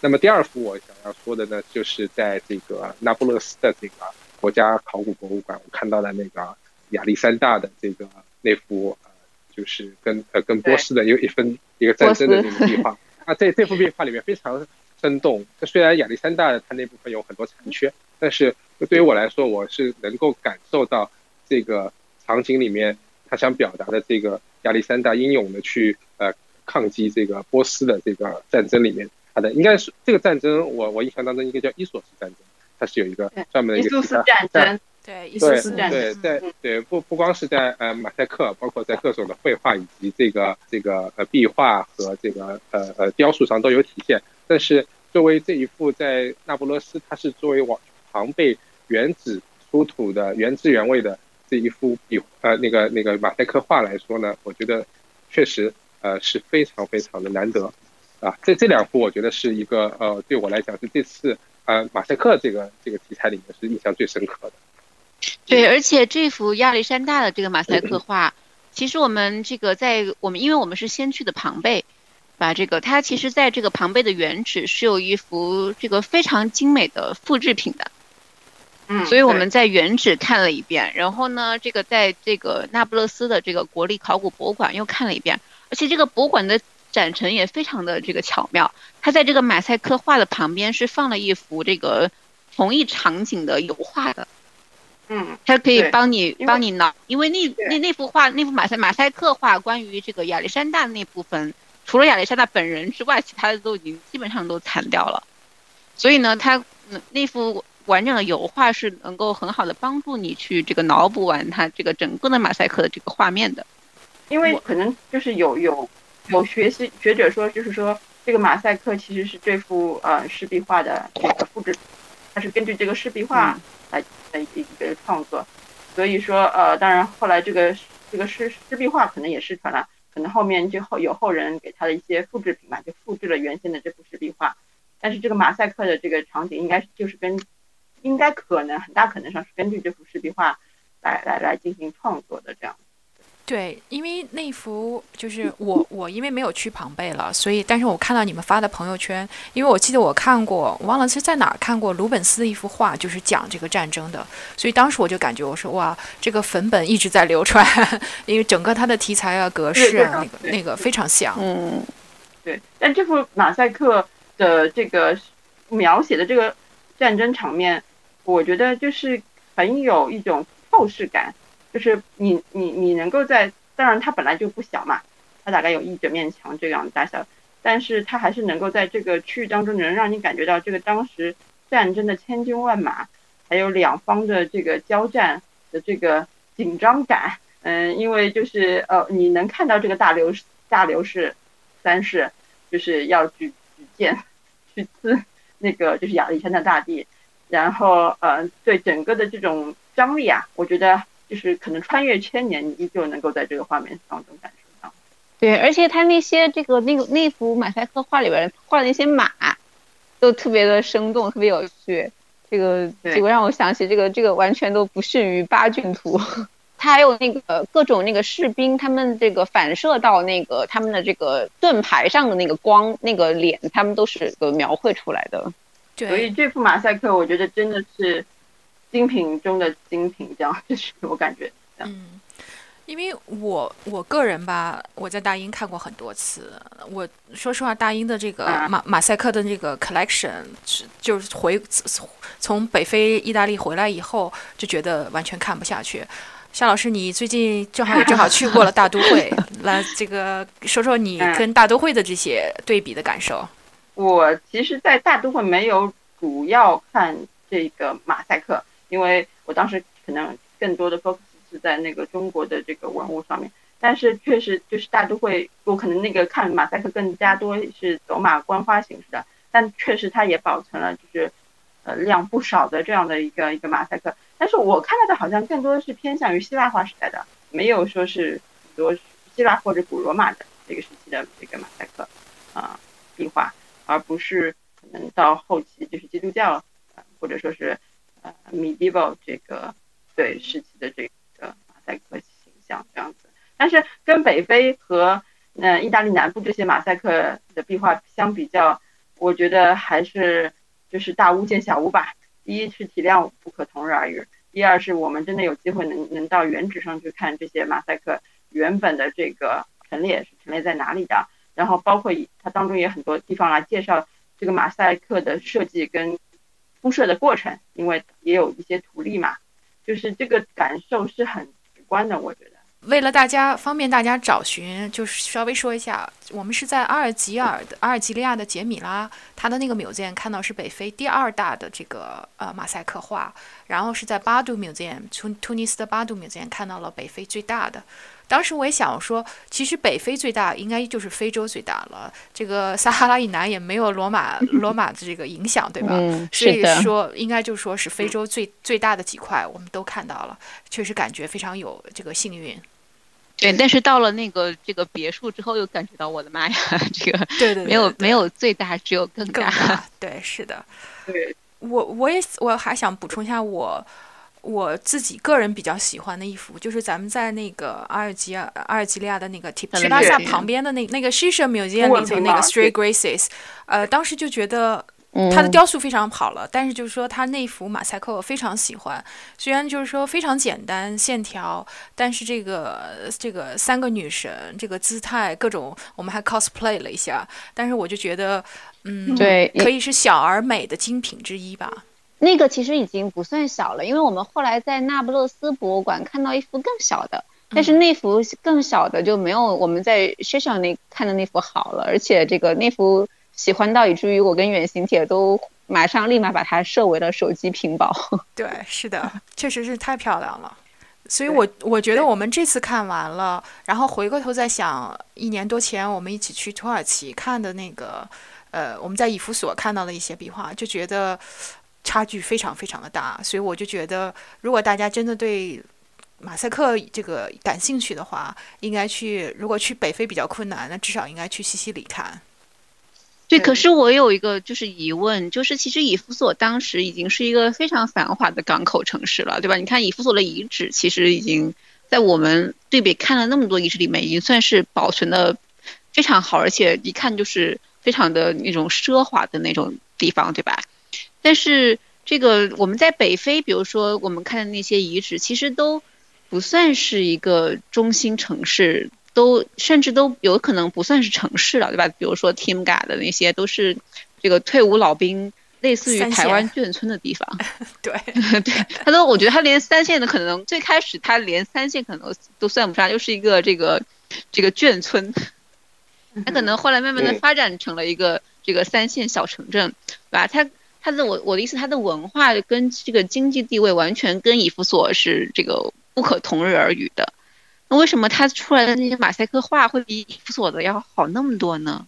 那么第二幅我想要说的呢，就是在这个那不勒斯的这个国家考古博物馆，我看到的那个亚历山大的这个那幅呃，就是跟呃跟波斯的有一分一个战争的那个壁画啊，在这幅壁画里面非常。生动。虽然亚历山大它那部分有很多残缺，但是那对于我来说，我是能够感受到这个场景里面他想表达的这个亚历山大英勇的去呃抗击这个波斯的这个战争里面，他的应该是这个战争，我我印象当中应该叫伊索斯战争，它是有一个专门的一个斯战争。对，对对对对，不不光是在呃马赛克，包括在各种的绘画以及这个这个呃壁画和这个呃呃雕塑上都有体现。但是作为这一幅在那不勒斯，它是作为往庞贝原址出土的原汁原味的这一幅壁呃那个那个马赛克画来说呢，我觉得确实呃是非常非常的难得啊。这这两幅我觉得是一个呃对我来讲是这次呃马赛克这个这个题材里面是印象最深刻的。对，而且这幅亚历山大的这个马赛克画，其实我们这个在我们，因为我们是先去的庞贝，把这个它其实在这个庞贝的原址是有一幅这个非常精美的复制品的，嗯，所以我们在原址看了一遍，然后呢，这个在这个那不勒斯的这个国立考古博物馆又看了一遍，而且这个博物馆的展陈也非常的这个巧妙，它在这个马赛克画的旁边是放了一幅这个同一场景的油画的。嗯，它可以帮你帮你挠，因为那那那幅画那幅马赛马赛克画关于这个亚历山大的那部分，除了亚历山大本人之外，其他的都已经基本上都残掉了。所以呢，他那幅完整的油画是能够很好的帮助你去这个脑补完他这个整个的马赛克的这个画面的。因为可能就是有有有学习学者说，就是说这个马赛克其实是这幅呃湿壁画的这个复制，它是根据这个湿壁画。来的一个创作，所以说呃，当然后来这个这个湿湿壁画可能也失传了，可能后面就后有后人给他的一些复制品吧，就复制了原先的这幅石壁画，但是这个马赛克的这个场景应该就是跟，应该可能很大可能上是根据这幅石壁画来来来进行创作的这样。对，因为那幅就是我我因为没有去庞贝了，所以但是我看到你们发的朋友圈，因为我记得我看过，我忘了是在哪儿看过鲁本斯的一幅画，就是讲这个战争的，所以当时我就感觉我说哇，这个粉本一直在流传，因为整个它的题材啊、格式啊，那个那个非常像。嗯，对，但这幅马赛克的这个描写的这个战争场面，我觉得就是很有一种透视感。就是你你你能够在，当然它本来就不小嘛，它大概有一整面墙这样的大小，但是它还是能够在这个区域当中能让你感觉到这个当时战争的千军万马，还有两方的这个交战的这个紧张感。嗯，因为就是呃，你能看到这个大流大流士三世就是要举举剑去刺那个就是亚历山大大帝，然后呃，对整个的这种张力啊，我觉得。就是可能穿越千年，你依旧能够在这个画面当中感受到。对，而且他那些这个那个那幅马赛克画里边画的那些马，都特别的生动，特别有趣。这个这个让我想起这个这个完全都不逊于八骏图。他还有那个各种那个士兵，他们这个反射到那个他们的这个盾牌上的那个光，那个脸，他们都是个描绘出来的。对，所以这幅马赛克，我觉得真的是。精品中的精品，这样就是我感觉。嗯，因为我我个人吧，我在大英看过很多次。我说实话，大英的这个马马赛克的这个 collection，就是回从北非意大利回来以后，就觉得完全看不下去。夏老师，你最近正好也 正好去过了大都会，来这个说说你跟大都会的这些对比的感受。我其实，在大都会没有主要看这个马赛克。因为我当时可能更多的 focus 是在那个中国的这个文物上面，但是确实就是大都会，我可能那个看马赛克更加多是走马观花形式的，但确实它也保存了就是呃量不少的这样的一个一个马赛克，但是我看到的好像更多的是偏向于希腊化时代的，没有说是很多希腊或者古罗马的这个时期的这个马赛克啊壁画，而不是可能到后期就是基督教或者说是。Medieval 这个对时期的这个马赛克形象这样子，但是跟北非和嗯意大利南部这些马赛克的壁画相比较，我觉得还是就是大巫见小巫吧。第一是体量不可同日而语，第二是我们真的有机会能能到原址上去看这些马赛克原本的这个陈列是陈列在哪里的，然后包括它当中也很多地方来介绍这个马赛克的设计跟。铺设的过程，因为也有一些图例嘛，就是这个感受是很直观的，我觉得。为了大家方便大家找寻，就是稍微说一下，我们是在阿尔及尔的阿尔及利亚的杰米拉，他的那个 museum 看到是北非第二大的这个呃马赛克画，然后是在巴杜 museum 突突尼斯的巴杜 museum 看到了北非最大的。当时我也想说，其实北非最大应该就是非洲最大了，这个撒哈拉以南也没有罗马 罗马的这个影响，对吧？嗯，所以，说，应该就说是非洲最最大的几块，我们都看到了，确实感觉非常有这个幸运。对。但是到了那个这个别墅之后，又感觉到我的妈呀，这个对对没有没有最大，只有更更大，对，是的。对，我我也我还想补充一下我。我自己个人比较喜欢的一幅，就是咱们在那个阿尔及尔、阿尔及利亚的那个提提巴萨旁边的那那个 Shisha Museum 里头那个 Stray Graces，呃，当时就觉得它的雕塑非常好了，但是就是说它那幅马赛克我非常喜欢，虽然就是说非常简单线条，但是这个这个三个女神这个姿态各种，我们还 cosplay 了一下，但是我就觉得，嗯，对，可以是小而美的精品之一吧。那个其实已经不算小了，因为我们后来在那不勒斯博物馆看到一幅更小的，但是那幅更小的就没有我们在学校那看的那幅好了，而且这个那幅喜欢到以至于我跟远行姐都马上立马把它设为了手机屏保。对，是的，确实是太漂亮了。所以我我觉得我们这次看完了，然后回过头再想，一年多前我们一起去土耳其看的那个，呃，我们在以弗所看到的一些壁画，就觉得。差距非常非常的大，所以我就觉得，如果大家真的对马赛克这个感兴趣的话，应该去。如果去北非比较困难，那至少应该去西西里看。对，可是我有一个就是疑问，就是其实以弗所当时已经是一个非常繁华的港口城市了，对吧？你看以弗所的遗址，其实已经在我们对比看了那么多遗址里面，已经算是保存的非常好，而且一看就是非常的那种奢华的那种地方，对吧？但是这个我们在北非，比如说我们看的那些遗址，其实都不算是一个中心城市，都甚至都有可能不算是城市了，对吧？比如说 Timga 的那些都是这个退伍老兵，类似于台湾眷村的地方。对 对，他都我觉得他连三线的可能最开始他连三线可能都算不上，就是一个这个这个眷村。他可能后来慢慢的发展成了一个这个三线小城镇，对吧？他。它的我我的意思，它的文化跟这个经济地位完全跟以弗所是这个不可同日而语的。那为什么它出来的那些马赛克画会比以弗所的要好那么多呢？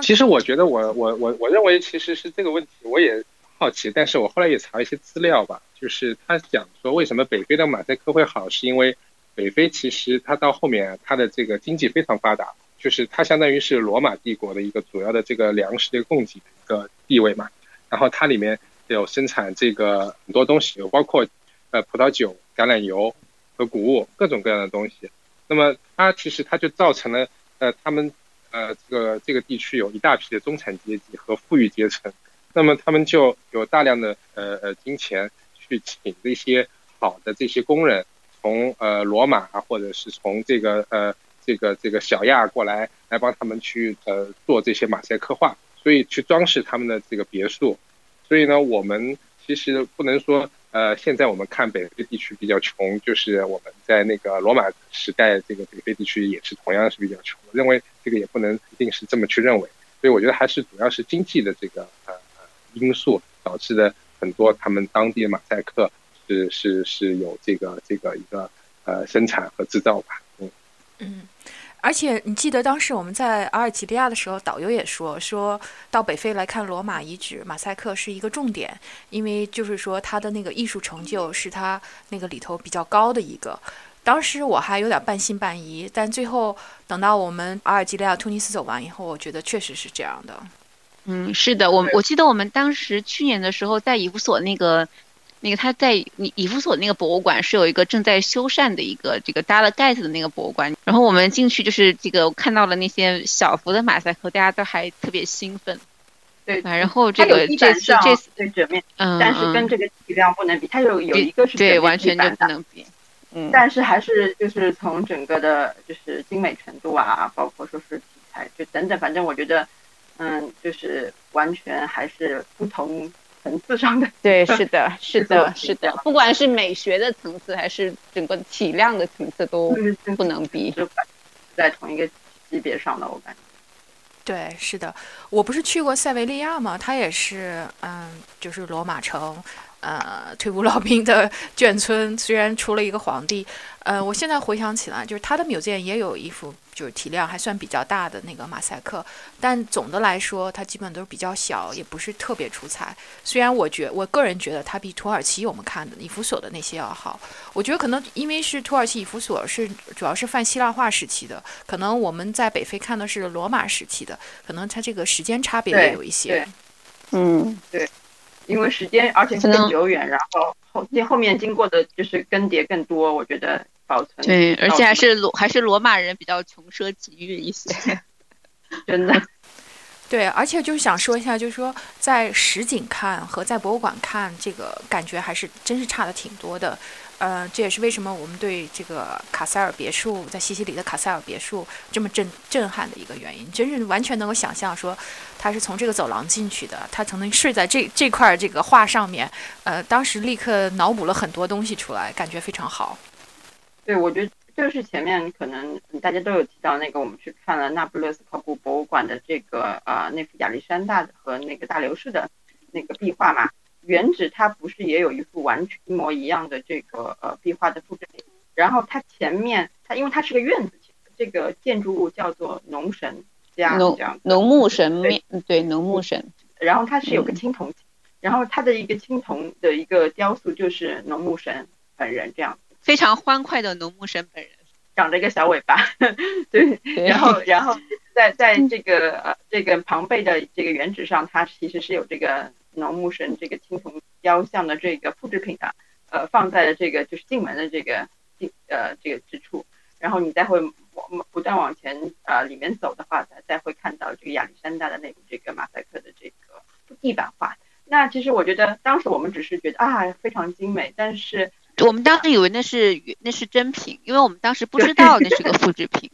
其实我觉得，我我我我认为其实是这个问题，我也好奇，但是我后来也查了一些资料吧，就是他讲说为什么北非的马赛克会好，是因为北非其实它到后面它的这个经济非常发达，就是它相当于是罗马帝国的一个主要的这个粮食的供给的一个地位嘛。然后它里面有生产这个很多东西，有包括呃葡萄酒、橄榄油和谷物各种各样的东西。那么它其实它就造成了呃他们呃这个这个地区有一大批的中产阶级和富裕阶层。那么他们就有大量的呃呃金钱去请这些好的这些工人，从呃罗马或者是从这个呃这个这个小亚过来，来帮他们去呃做这些马赛克画。所以去装饰他们的这个别墅，所以呢，我们其实不能说，呃，现在我们看北非地区比较穷，就是我们在那个罗马时代这个北非地区也是同样是比较穷。我认为这个也不能一定是这么去认为，所以我觉得还是主要是经济的这个呃因素导致的很多他们当地的马赛克是是是有这个这个一个呃生产和制造吧，嗯嗯。而且你记得当时我们在阿尔及利亚的时候，导游也说，说到北非来看罗马遗址，马赛克是一个重点，因为就是说它的那个艺术成就是它那个里头比较高的一个。当时我还有点半信半疑，但最后等到我们阿尔及利亚、突尼斯走完以后，我觉得确实是这样的。嗯，是的，我我记得我们当时去年的时候在以弗所那个。那个他在你以弗所那个博物馆是有一个正在修缮的一个这个搭了盖子的那个博物馆，然后我们进去就是这个看到了那些小幅的马赛克，大家都还特别兴奋。对，然后这个这次这次对整面，嗯，但是跟这个体量不能比，它有有一个是对完全就不能比，嗯，但是还是就是从整个的就是精美程度啊，包括说是题材就等等，反正我觉得，嗯，就是完全还是不同。层次上的。对，是的，是的，是的，不管是美学的层次，还是整个体量的层次，都不能比，在同一个级别上的，我感觉。对，是的，我不是去过塞维利亚吗？它也是，嗯，就是罗马城。呃，退伍老兵的眷村虽然出了一个皇帝，呃，我现在回想起来，就是他的 museum 也有一幅，就是体量还算比较大的那个马赛克，但总的来说，它基本都是比较小，也不是特别出彩。虽然我觉我个人觉得它比土耳其我们看的以弗所的那些要好，我觉得可能因为是土耳其以弗所是主要是泛希腊化时期的，可能我们在北非看的是罗马时期的，可能它这个时间差别也有一些。嗯，对。因为时间，而且更久远，然后后后后面经过的就是更迭更多，我觉得保存对，而且还是罗还是罗马人比较穷奢极欲一些，真的。对，而且就是想说一下，就是说在实景看和在博物馆看，这个感觉还是真是差的挺多的。呃，这也是为什么我们对这个卡塞尔别墅在西西里的卡塞尔别墅这么震震撼的一个原因，真是完全能够想象说，他是从这个走廊进去的，他曾经睡在这这块这个画上面，呃，当时立刻脑补了很多东西出来，感觉非常好。对，我觉得就是前面可能大家都有提到那个，我们去看了那不勒斯考古博物馆的这个呃那幅亚历山大和那个大流士的那个壁画嘛。原址它不是也有一幅完全一模一样的这个呃壁画的复制品，然后它前面它因为它是个院子，这个建筑物叫做农神家这样，农牧神面对农牧神，然后它是有个青铜，然后它的一个青铜的一个雕塑就是农牧神本人这样，非常欢快的农牧神本人，长着一个小尾巴，对，然后 然后在在这个呃这个庞贝的这个原址上，它其实是有这个。农牧神这个青铜雕像的这个复制品啊，呃，放在了这个就是进门的这个进呃这个之处，然后你再会往不断往前呃里面走的话，再再会看到这个亚历山大的那个这个马赛克的这个地板画。那其实我觉得当时我们只是觉得啊非常精美，但是我们当时以为那是那是真品，因为我们当时不知道那是个复制品。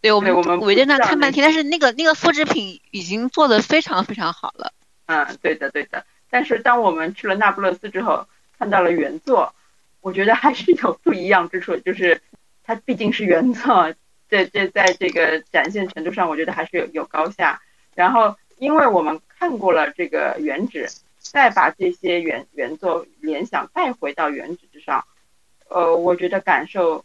对我们我们围在那看半天，但是那个那个复制品已经做的非常非常好了。嗯，对的，对的。但是当我们去了那不勒斯之后，看到了原作，我觉得还是有不一样之处。就是它毕竟是原作，这这在这个展现程度上，我觉得还是有有高下。然后，因为我们看过了这个原址，再把这些原原作联想带回到原址之上，呃，我觉得感受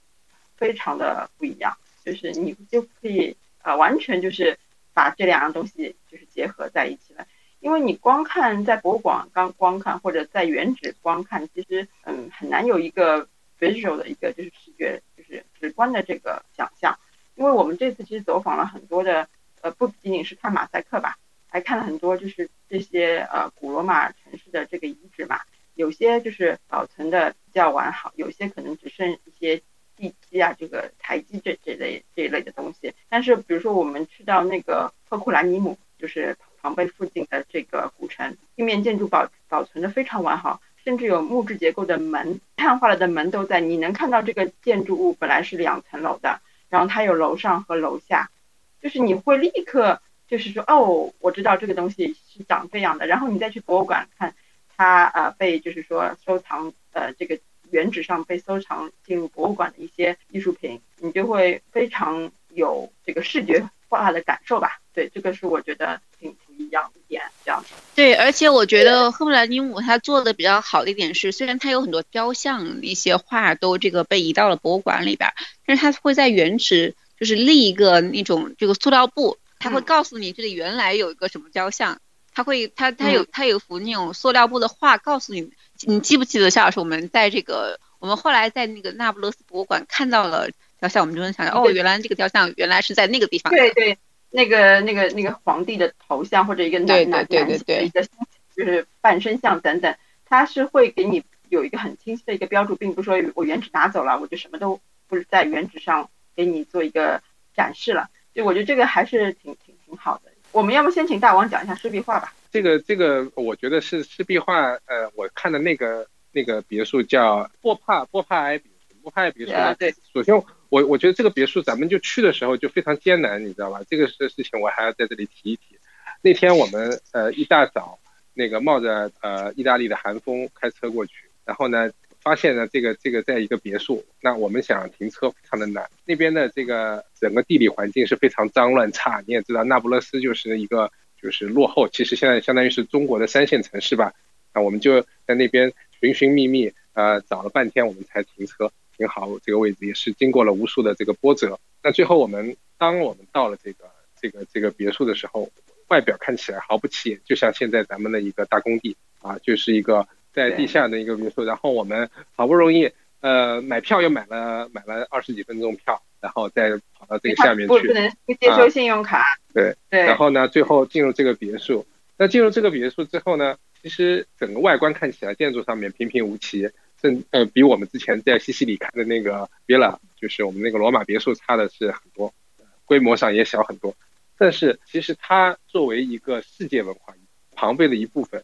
非常的不一样。就是你就可以呃完全就是把这两样东西就是结合在一起了。因为你光看在博物馆刚光看或者在原址光看，其实嗯很难有一个 visual 的一个就是视觉就是直观的这个想象。因为我们这次其实走访了很多的呃不仅仅是看马赛克吧，还看了很多就是这些呃古罗马城市的这个遗址嘛，有些就是保存的比较完好，有些可能只剩一些地基啊这个台基这这类这一类的东西。但是比如说我们去到那个赫库兰尼姆，就是。庞贝附近的这个古城，地面建筑保保存的非常完好，甚至有木质结构的门，碳化了的门都在。你能看到这个建筑物本来是两层楼的，然后它有楼上和楼下，就是你会立刻就是说，哦，我知道这个东西是长这样的。然后你再去博物馆看，它呃被就是说收藏呃这个原址上被收藏进入博物馆的一些艺术品，你就会非常有这个视觉化的感受吧。对，这个是我觉得挺。一样点这样子，对，而且我觉得赫布兰尼姆他做的比较好的一点是，虽然他有很多雕像一些画都这个被移到了博物馆里边，但是他会在原址就是立一个那种这个塑料布，他会告诉你这里原来有一个什么雕像，他会他他有他有幅那种塑料布的画，告诉你，你记不记得夏老师我们在这个我们后来在那个那不勒斯博物馆看到了雕像，我们就能想到哦，原来这个雕像原来是在那个地方。对对。那个、那个、那个皇帝的头像或者一个男男男性的一个就是半身像等等，他是会给你有一个很清晰的一个标注，并不是说我原址拿走了，我就什么都不是在原址上给你做一个展示了。就我觉得这个还是挺挺挺好的。我们要么先请大王讲一下湿壁画吧。这个这个，我觉得是湿壁画。呃，我看的那个那个别墅叫波帕波帕埃别墅，波帕埃别墅。对，首先。我我觉得这个别墅，咱们就去的时候就非常艰难，你知道吧？这个事事情我还要在这里提一提。那天我们呃一大早那个冒着呃意大利的寒风开车过去，然后呢。发现呢，这个这个在一个别墅，那我们想停车非常的难。那边的这个整个地理环境是非常脏乱差，你也知道，那不勒斯就是一个就是落后，其实现在相当于是中国的三线城市吧。那我们就在那边寻寻觅觅，呃，找了半天，我们才停车停好这个位置，也是经过了无数的这个波折。那最后我们当我们到了这个这个这个别墅的时候，外表看起来毫不起眼，就像现在咱们的一个大工地啊，就是一个。在地下的一个别墅，然后我们好不容易呃买票又买了买了二十几分钟票，然后再跑到这个下面去，不能不接收信用卡。对对。然后呢，最后进入这个别墅。那进入这个别墅之后呢，其实整个外观看起来建筑上面平平无奇，甚呃比我们之前在西西里看的那个 villa，就是我们那个罗马别墅差的是很多，规模上也小很多。但是其实它作为一个世界文化庞贝的一部分。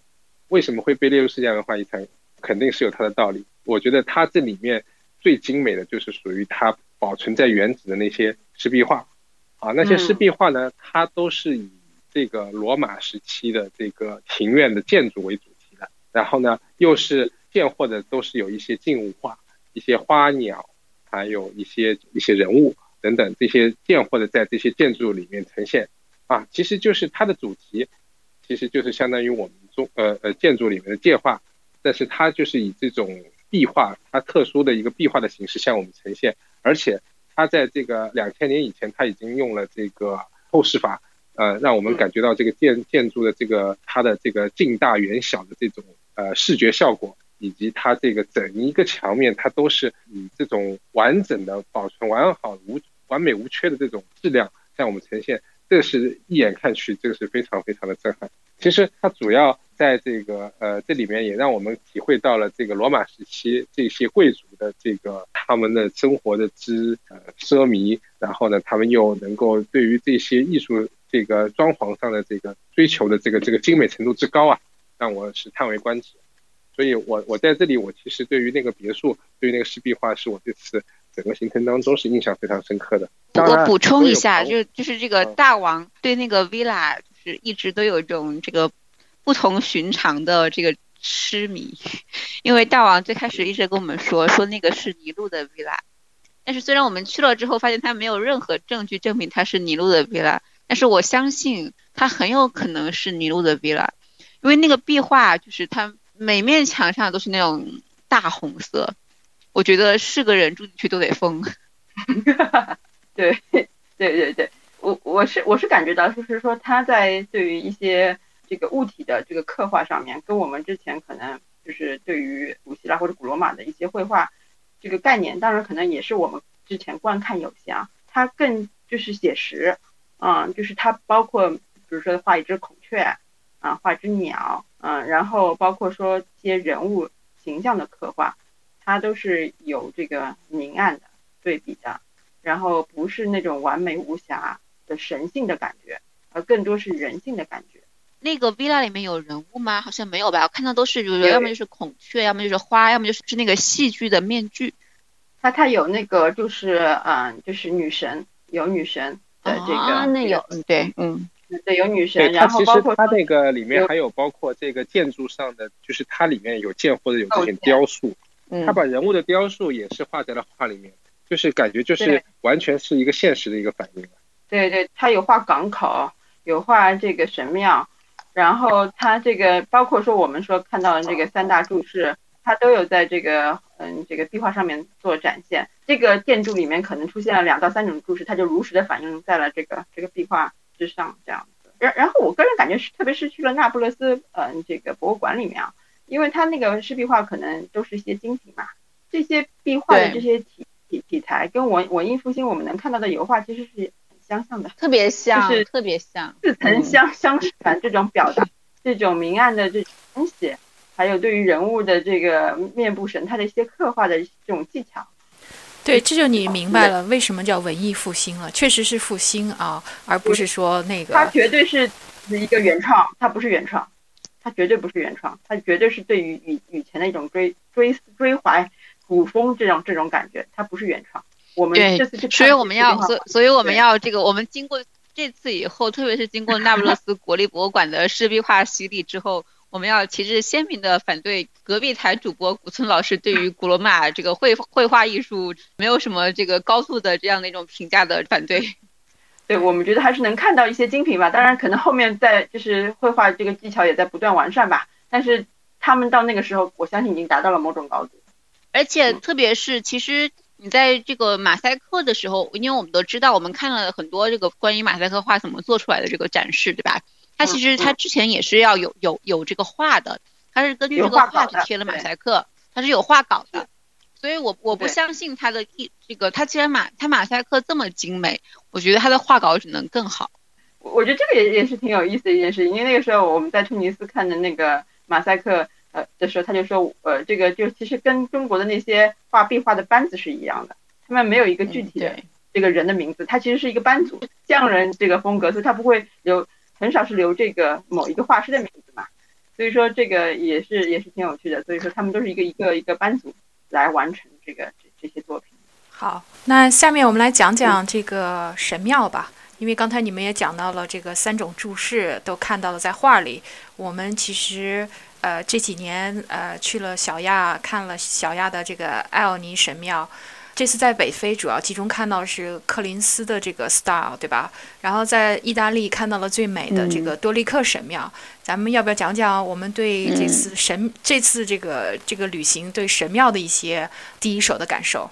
为什么会被列入世界文化遗产？肯定是有它的道理。我觉得它这里面最精美的就是属于它保存在原址的那些石壁画，啊，那些石壁画呢，它都是以这个罗马时期的这个庭院的建筑为主题的。然后呢，又是见货的都是有一些静物画，一些花鸟，还有一些一些人物等等这些见货的在这些建筑里面呈现，啊，其实就是它的主题，其实就是相当于我们。中呃呃建筑里面的界画，但是它就是以这种壁画，它特殊的一个壁画的形式向我们呈现，而且它在这个两千年以前，它已经用了这个透视法，呃，让我们感觉到这个建建筑的这个它的这个近大远小的这种呃视觉效果，以及它这个整一个墙面，它都是以这种完整的保存完好无完美无缺的这种质量向我们呈现，这是一眼看去，这个是非常非常的震撼。其实它主要。在这个呃，这里面也让我们体会到了这个罗马时期这些贵族的这个他们的生活的之呃奢靡，然后呢，他们又能够对于这些艺术这个装潢上的这个追求的这个这个精美程度之高啊，让我是叹为观止。所以我我在这里，我其实对于那个别墅，对于那个石壁画，是我这次整个行程当中是印象非常深刻的。我补充一下，就就是这个大王对那个 villa 就是一直都有一种这个。不同寻常的这个痴迷，因为大王最开始一直跟我们说说那个是尼禄的 villa，但是虽然我们去了之后发现他没有任何证据证明他是尼禄的 villa，但是我相信他很有可能是尼禄的 villa，因为那个壁画就是它每面墙上都是那种大红色，我觉得是个人住进去都得疯。对对对对，我我是我是感觉到就是说他在对于一些。这个物体的这个刻画上面，跟我们之前可能就是对于古希腊或者古罗马的一些绘画这个概念，当然可能也是我们之前观看有限啊。它更就是写实，嗯，就是它包括比如说画一只孔雀啊，画只鸟，嗯，然后包括说一些人物形象的刻画，它都是有这个明暗的对比的，然后不是那种完美无瑕的神性的感觉，而更多是人性的感觉。那个 villa 里面有人物吗？好像没有吧。我看到都是，比如要么就是孔雀，要么就是花，要么就是是那个戏剧的面具。它它有那个就是嗯，就是女神，有女神的这个。啊，那有，嗯，对，嗯，对，有女神。然后包括它那个里面还有包括这个建筑上的，就是它里面有建或者有这些雕塑。嗯。他把人物的雕塑也是画在了画里面，就是感觉就是完全是一个现实的一个反应。对对，他有画港口，有画这个神庙。然后它这个包括说我们说看到的这个三大柱式，它都有在这个嗯这个壁画上面做展现。这个建筑里面可能出现了两到三种柱式，它就如实的反映在了这个这个壁画之上这样子。然然后我个人感觉是，特别是去了那不勒斯嗯这个博物馆里面啊，因为它那个湿壁画可能都是一些精品嘛，这些壁画的这些题题题材跟文文艺复兴我们能看到的油画其实是很。相像的，特别像，就是特别像，似曾相相识感这种表达，这种明暗的这种东西，还有对于人物的这个面部神态的一些刻画的这种技巧。对，这就你明白了为什么叫文艺复兴了，确实是复兴啊，而不是说那个。它绝对是一个原创，它不是原创，它绝对不是原创，它绝对是对于以以前的一种追追追怀古风这种这种感觉，它不是原创。我们对，所以我们要，所所以我们要这个，我们经过这次以后，特别是经过那不勒斯国立博物馆的湿壁画洗礼之后，我们要旗帜鲜明的反对隔壁台主播古村老师对于古罗马这个绘绘画艺术没有什么这个高度的这样的一种评价的反对。对我们觉得还是能看到一些精品吧，当然可能后面在就是绘画这个技巧也在不断完善吧，但是他们到那个时候，我相信已经达到了某种高度。而且特别是其实你在这个马赛克的时候，因为我们都知道，我们看了很多这个关于马赛克画怎么做出来的这个展示，对吧？它其实它之前也是要有有有这个画的，它是根据这个画去贴了马赛克，它是有画稿的，所以我我不相信它的一这个它既然马它马赛克这么精美，我觉得它的画稿只能更好。我觉得这个也也是挺有意思的一件事，因为那个时候我们在突尼斯看的那个马赛克呃的时候，他就说呃这个就其实跟中国的那些画壁画的班子是一样的，他们没有一个具体的这个人的名字，他其实是一个班组匠人这个风格，所以他不会有。很少是留这个某一个画师的名字嘛，所以说这个也是也是挺有趣的。所以说他们都是一个一个一个班组来完成这个这这些作品。好，那下面我们来讲讲这个神庙吧，因为刚才你们也讲到了这个三种注释，都看到了在画里。我们其实呃这几年呃去了小亚，看了小亚的这个艾奥尼神庙。这次在北非主要集中看到是柯林斯的这个 style，对吧？然后在意大利看到了最美的这个多利克神庙。咱们要不要讲讲我们对这次神这次这个这个旅行对神庙的一些第一手的感受？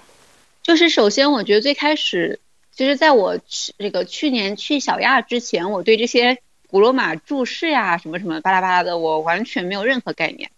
就是首先，我觉得最开始，其实在我去这个去年去小亚之前，我对这些古罗马注释呀什么什么巴拉巴拉的，我完全没有任何概念。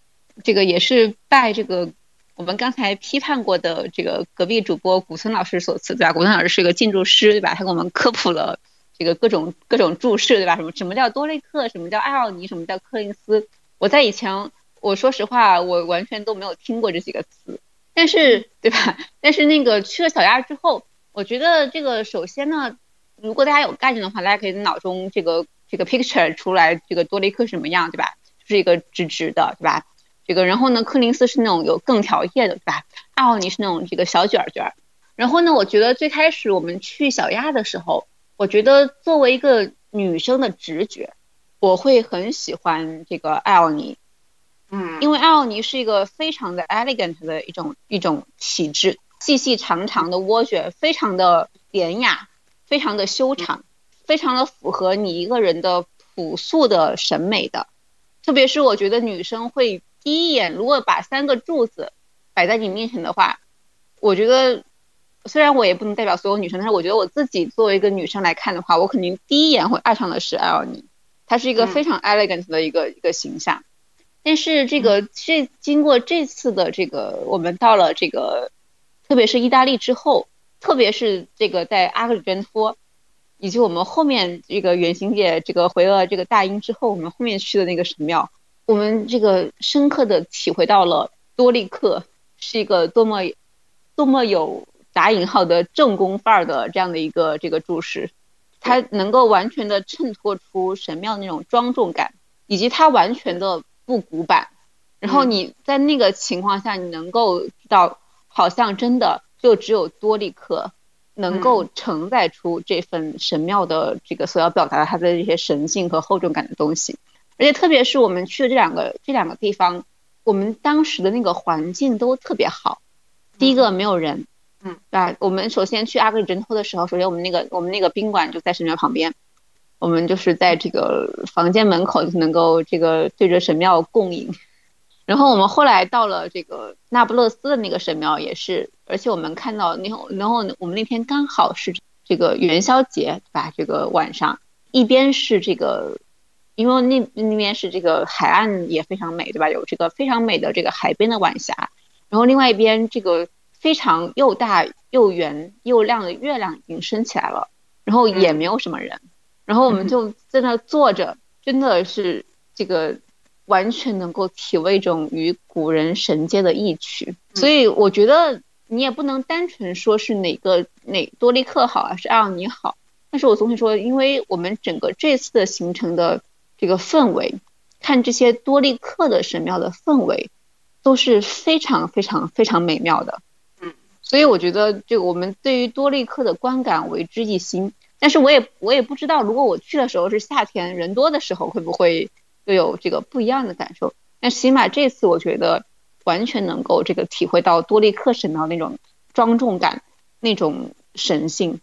这个也是拜这个。我们刚才批判过的这个隔壁主播古村老师所赐，对吧？古村老师是一个建筑师，对吧？他给我们科普了这个各种各种注释，对吧？什么什么叫多雷克，什么叫艾奥尼，什么叫柯林斯？我在以前，我说实话，我完全都没有听过这几个词。但是，对吧？但是那个去了小亚之后，我觉得这个首先呢，如果大家有概念的话，大家可以脑中这个这个 picture 出来，这个多雷克什么样，对吧？就是一个直直的，对吧？这个，然后呢，柯林斯是那种有更条叶的，对吧？艾奥尼是那种这个小卷卷。然后呢，我觉得最开始我们去小亚的时候，我觉得作为一个女生的直觉，我会很喜欢这个艾奥尼，嗯，因为艾奥尼是一个非常的 elegant 的一种一种气质，细细长长的涡卷，非常的典雅，非常的修长，非常的符合你一个人的朴素的审美的。特别是我觉得女生会。第一眼，如果把三个柱子摆在你面前的话，我觉得虽然我也不能代表所有女生，但是我觉得我自己作为一个女生来看的话，我肯定第一眼会爱上的是艾奥尼，她是一个非常 elegant 的一个一个形象。但是这个这经过这次的这个，我们到了这个，特别是意大利之后，特别是这个在阿格里真托，以及我们后面这个远行姐这个回了这个大英之后，我们后面去的那个神庙。我们这个深刻的体会到了多利克是一个多么多么有打引号的正宫范儿的这样的一个这个注释，它能够完全的衬托出神庙那种庄重感，以及它完全的不古板。然后你在那个情况下，你能够知道，好像真的就只有多利克能够承载出这份神庙的这个所要表达的它的这些神性和厚重感的东西。而且特别是我们去的这两个这两个地方，我们当时的那个环境都特别好。第一个没有人，嗯，啊，我们首先去阿格里真托的时候，首先我们那个我们那个宾馆就在神庙旁边，我们就是在这个房间门口就能够这个对着神庙共饮。然后我们后来到了这个那不勒斯的那个神庙也是，而且我们看到那然后我们那天刚好是这个元宵节，对吧？这个晚上一边是这个。因为那那边是这个海岸也非常美，对吧？有这个非常美的这个海边的晚霞，然后另外一边这个非常又大又圆又亮的月亮已经升起来了，然后也没有什么人，然后我们就在那坐着，真的是这个完全能够体味一种与古人神接的意趣。所以我觉得你也不能单纯说是哪个哪多利克好还是艾奥尼好，但是我总体说，因为我们整个这次的行程的。这个氛围，看这些多利克的神庙的氛围，都是非常非常非常美妙的。嗯，所以我觉得这个我们对于多利克的观感为之一新。但是我也我也不知道，如果我去的时候是夏天人多的时候，会不会又有这个不一样的感受。但起码这次我觉得完全能够这个体会到多利克神庙那种庄重感，那种神性。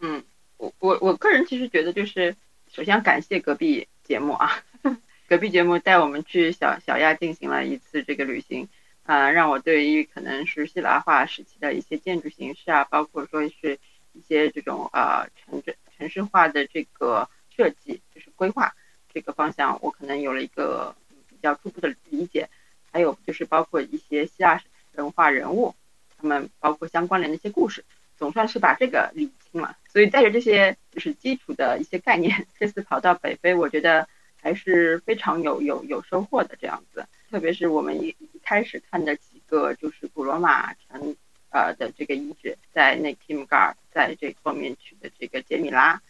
嗯，我我我个人其实觉得就是首先感谢隔壁节目啊，隔壁节目带我们去小小亚进行了一次这个旅行，啊，让我对于可能是希腊化时期的一些建筑形式啊，包括说是一些这种呃城镇城市化的这个设计，就是规划这个方向，我可能有了一个比较初步的理解。还有就是包括一些希腊神话人物，他们包括相关联的一些故事，总算是把这个理清了。所以带着这些就是基础的一些概念，这次跑到北非，我觉得还是非常有有有收获的这样子。特别是我们一一开始看的几个就是古罗马城呃的这个遗址，在那 Kimgar，在这后面去的这个杰米拉，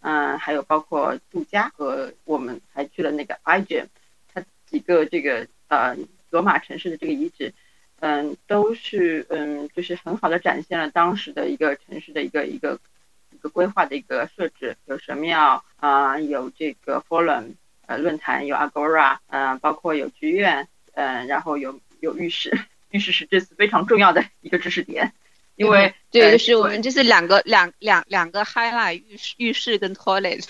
嗯，还有包括杜加和我们还去了那个 i g e m 它几个这个呃。罗马城市的这个遗址，嗯，都是嗯，就是很好的展现了当时的一个城市的一个一个一个规划的一个设置，有神庙啊，有这个 Forum 呃论坛，有 Agora，嗯，包括有剧院，嗯，然后有有浴室，浴室是这次非常重要的一个知识点，因为对，就是我们这是两个两两两个 highlight 浴室浴室跟 toilet，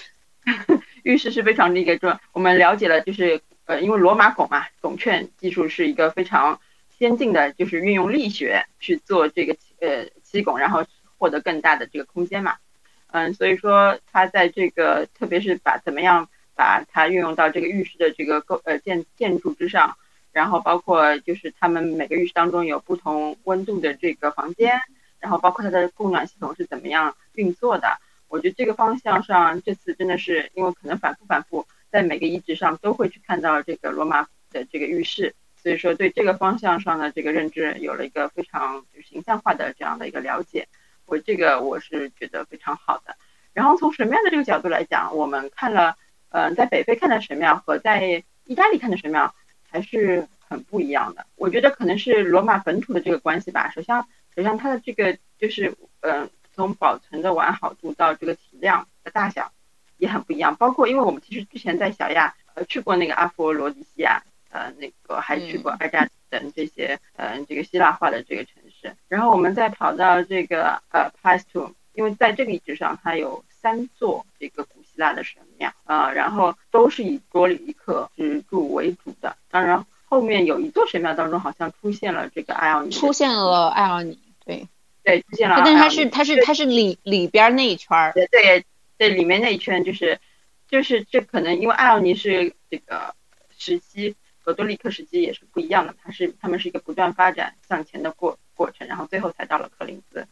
浴室是非常的一个重要，我们了解了就是。呃，因为罗马拱嘛，拱券技术是一个非常先进的，就是运用力学去做这个呃砌拱，然后获得更大的这个空间嘛。嗯，所以说它在这个，特别是把怎么样把它运用到这个浴室的这个构呃建建筑之上，然后包括就是他们每个浴室当中有不同温度的这个房间，然后包括它的供暖系统是怎么样运作的。我觉得这个方向上这次真的是因为可能反复反复。在每个遗址上都会去看到这个罗马的这个浴室，所以说对这个方向上的这个认知有了一个非常就形象化的这样的一个了解，我这个我是觉得非常好的。然后从神庙的这个角度来讲，我们看了，嗯，在北非看的神庙和在意大利看的神庙还是很不一样的。我觉得可能是罗马本土的这个关系吧。首先，首先它的这个就是，嗯，从保存的完好度到这个体量的大小。也很不一样，包括因为我们其实之前在小亚呃去过那个阿佛罗狄西亚，呃那个还去过阿扎等这些呃这个希腊化的这个城市，然后我们再跑到这个呃 p a s t 因为在这个遗址上它有三座这个古希腊的神庙啊，然后都是以多里克石柱为主的，当然后面有一座神庙当中好像出现了这个艾奥尼，出现了艾奥尼，对。对出现了，但是它是它是它是里里边那一圈儿，对。对对里面那一圈就是，就是这可能因为艾奥尼是这个时期和多利克时期也是不一样的，它是他们是一个不断发展向前的过过程，然后最后才到了柯林斯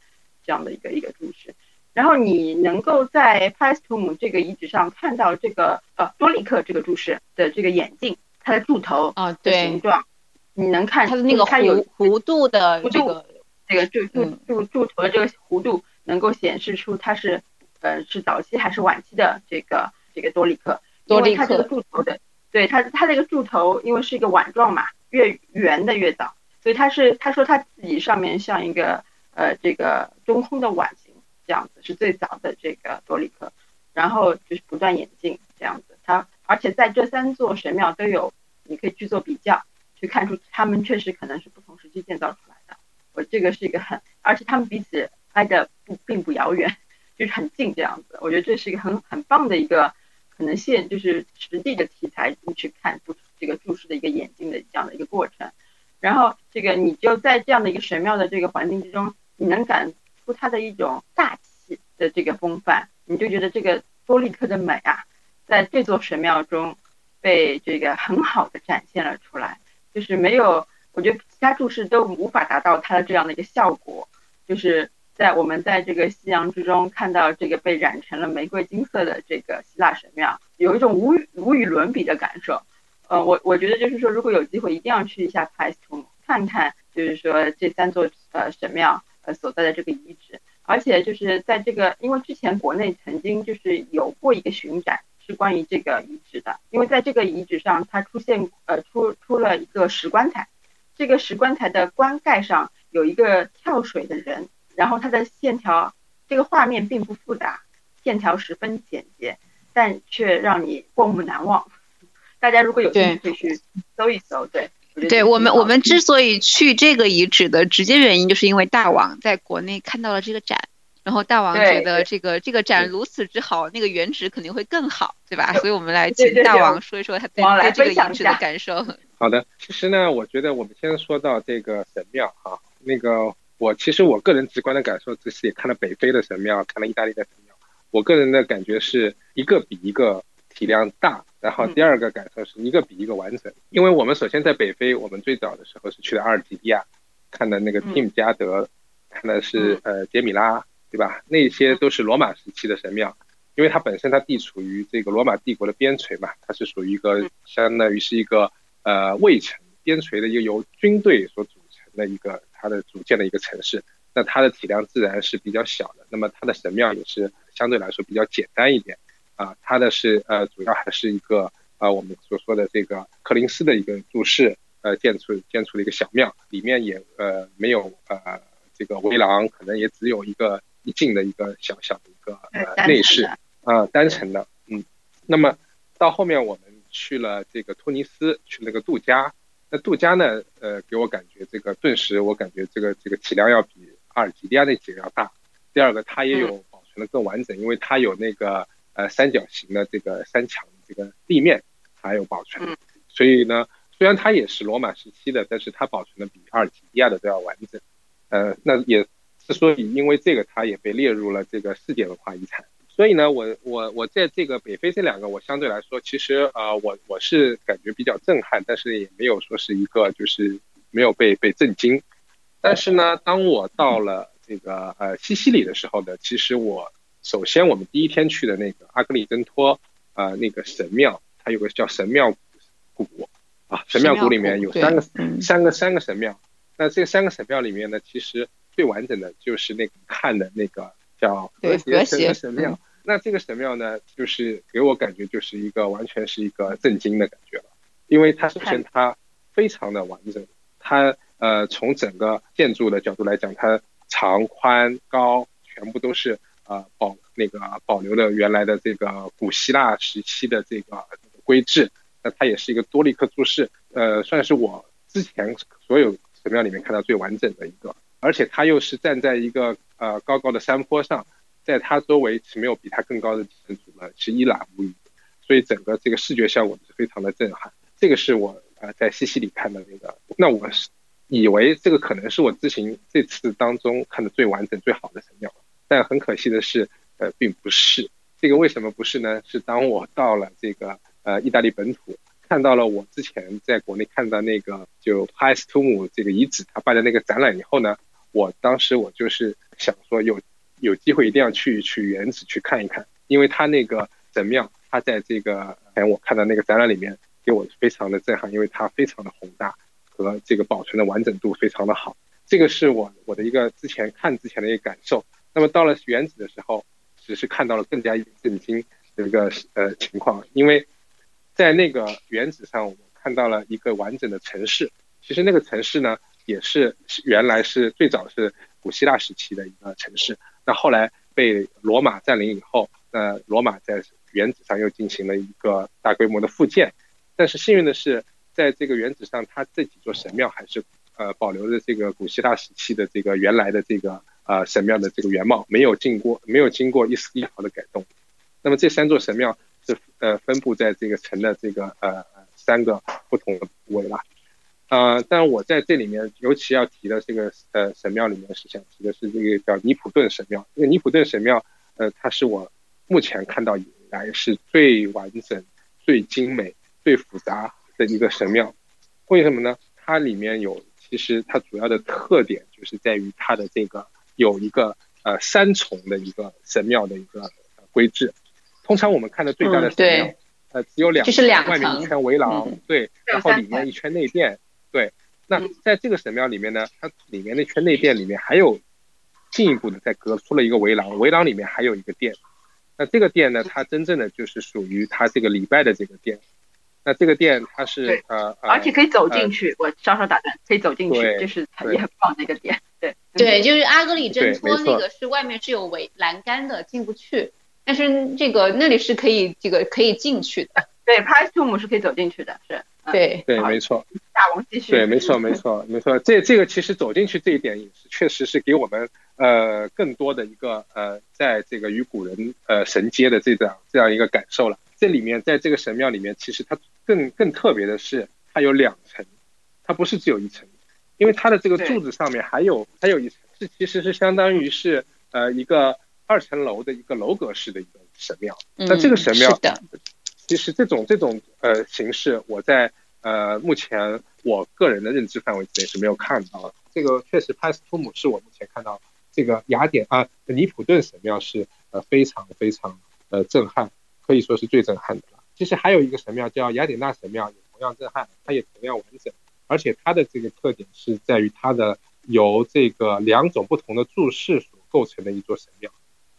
这样的一个一个注释。然后你能够在帕斯图姆这个遗址上看到这个呃多利克这个注释的这个眼镜，它的柱头啊对形状，你能看它的那个弧弧度的这个这个柱柱柱柱头的这个弧度，能够显示出它是。呃，是早期还是晚期的这个这个多利克？多利克，它这个柱头的，对它它那个柱头，因为是一个碗状嘛，越圆的越早，所以它是他说他自己上面像一个呃这个中空的碗形这样子，是最早的这个多利克，然后就是不断演进这样子，它而且在这三座神庙都有，你可以去做比较，去看出他们确实可能是不同时期建造出来的，我这个是一个很，而且他们彼此挨的不并不遥远。就是很近这样子，我觉得这是一个很很棒的一个可能现就是实地的题材，你去看注这个注释的一个眼镜的这样的一个过程，然后这个你就在这样的一个神庙的这个环境之中，你能感出它的一种大气的这个风范，你就觉得这个多利克的美啊，在这座神庙中被这个很好的展现了出来，就是没有，我觉得其他注释都无法达到它的这样的一个效果，就是。在我们在这个夕阳之中看到这个被染成了玫瑰金色的这个希腊神庙，有一种无无与伦比的感受。呃，我我觉得就是说，如果有机会，一定要去一下帕斯图姆，看看就是说这三座呃神庙呃所在的这个遗址。而且就是在这个，因为之前国内曾经就是有过一个巡展，是关于这个遗址的。因为在这个遗址上，它出现呃出出了一个石棺材，这个石棺材的棺盖上有一个跳水的人。然后它的线条，这个画面并不复杂，线条十分简洁，但却让你过目难忘。大家如果有兴趣可以去搜一搜。对，对我们我们之所以去这个遗址的直接原因，就是因为大王在国内看到了这个展。然后大王觉得这个这个展如此之好，那个原址肯定会更好，对吧？所以我们来请大王说一说他对这个遗址的感受。好的，其实呢，我觉得我们先说到这个神庙哈，那个我其实我个人直观的感受，只是也看了北非的神庙，看了意大利的神庙，我个人的感觉是一个比一个体量大，然后第二个感受是一个比一个完整。因为我们首先在北非，我们最早的时候是去的阿尔及利亚，看的那个蒂姆加德，看的是呃杰米拉。对吧？那些都是罗马时期的神庙，因为它本身它地处于这个罗马帝国的边陲嘛，它是属于一个相当于是一个呃卫城边陲的一个由军队所组成的一个它的组建的一个城市，那它的体量自然是比较小的，那么它的神庙也是相对来说比较简单一点啊，它的是呃主要还是一个啊我们所说的这个柯林斯的一个柱式呃建出建出的一个小庙，里面也呃没有呃这个围廊，可能也只有一个。一进的一个小小的一个呃内饰啊，单层的，嗯，那么到后面我们去了这个突尼斯，去那个杜加，那杜家呢，呃，给我感觉这个顿时我感觉这个这个体量要比阿尔及利亚那几个要大。第二个，它也有保存的更完整，因为它有那个呃三角形的这个三墙这个地面还有保存，所以呢，虽然它也是罗马时期的，但是它保存的比阿尔及利亚的都要完整，呃，那也。之所以因为这个，它也被列入了这个世界文化遗产。所以呢，我我我在这个北非这两个，我相对来说，其实呃，我我是感觉比较震撼，但是也没有说是一个就是没有被被震惊。但是呢，当我到了这个呃西西里的时候呢，其实我首先我们第一天去的那个阿格里真托呃那个神庙，它有个叫神庙谷啊，神庙谷里面有三个三个三个神庙。那这三个神庙里面呢，其实最完整的就是那个看的那个叫和谐神庙。那这个神庙呢，就是给我感觉就是一个完全是一个震惊的感觉了，因为它首先它非常的完整，它呃从整个建筑的角度来讲，它长宽高全部都是呃保那个保留了原来的这个古希腊时期的这个规制。那它也是一个多立克柱式，呃，算是我之前所有。神庙里面看到最完整的一个，而且它又是站在一个呃高高的山坡上，在它周围是没有比它更高的建筑了，是一览无余，所以整个这个视觉效果是非常的震撼。这个是我呃在西西里看的那个，那我是以为这个可能是我之前这次当中看的最完整最好的神庙，但很可惜的是，呃，并不是。这个为什么不是呢？是当我到了这个呃意大利本土。看到了我之前在国内看到那个就哈斯图姆这个遗址，他办的那个展览以后呢，我当时我就是想说有有机会一定要去去原址去看一看，因为他那个神庙，他在这个哎我看到那个展览里面给我非常的震撼，因为它非常的宏大和这个保存的完整度非常的好，这个是我我的一个之前看之前的一个感受。那么到了原址的时候，只是看到了更加震惊的一个呃情况，因为。在那个原址上，我们看到了一个完整的城市。其实那个城市呢，也是原来是最早是古希腊时期的一个城市。那后来被罗马占领以后，那罗马在原址上又进行了一个大规模的复建。但是幸运的是，在这个原址上，它这几座神庙还是呃保留着这个古希腊时期的这个原来的这个呃神庙的这个原貌，没有经过没有经过一丝一毫的改动。那么这三座神庙。是呃分布在这个城的这个呃三个不同的部位了，呃，但我在这里面尤其要提的这个呃神庙里面是想提的是这个叫尼普顿神庙。这个尼普顿神庙，呃，它是我目前看到以来是最完整、最精美、最复杂的一个神庙。为什么呢？它里面有其实它主要的特点就是在于它的这个有一个呃三重的一个神庙的一个规制。通常我们看的最大的神庙，呃，只有两，就是两外面一圈围廊，对，然后里面一圈内殿，对。那在这个神庙里面呢，它里面那圈内殿里面还有进一步的再隔出了一个围廊，围廊里面还有一个殿。那这个殿呢，它真正的就是属于它这个礼拜的这个殿。那这个殿它是呃，而且可以走进去，我稍稍打断，可以走进去，就是也很棒的一个殿。对对，就是阿格里真托那个是外面是有围栏杆的，进不去。但是这个那里是可以这个可以进去的，对，帕斯图姆是可以走进去的，是。对对，没错。大王继续。对，没错，没错，没错。这这个其实走进去这一点也是，确实是给我们呃更多的一个呃，在这个与古人呃神接的这样这样一个感受了。这里面在这个神庙里面，其实它更更特别的是，它有两层，它不是只有一层，因为它的这个柱子上面还有还有一层，是其实是相当于是呃一个二层楼的一个楼阁式的一个神庙。那这个神庙。其实这种这种呃形式，我在呃目前我个人的认知范围之内是没有看到的。这个确实，帕斯图姆是我目前看到这个雅典啊尼普顿神庙是呃非常非常呃震撼，可以说是最震撼的了。其实还有一个神庙叫雅典娜神庙，也同样震撼，它也同样完整，而且它的这个特点是在于它的由这个两种不同的柱式所构成的一座神庙，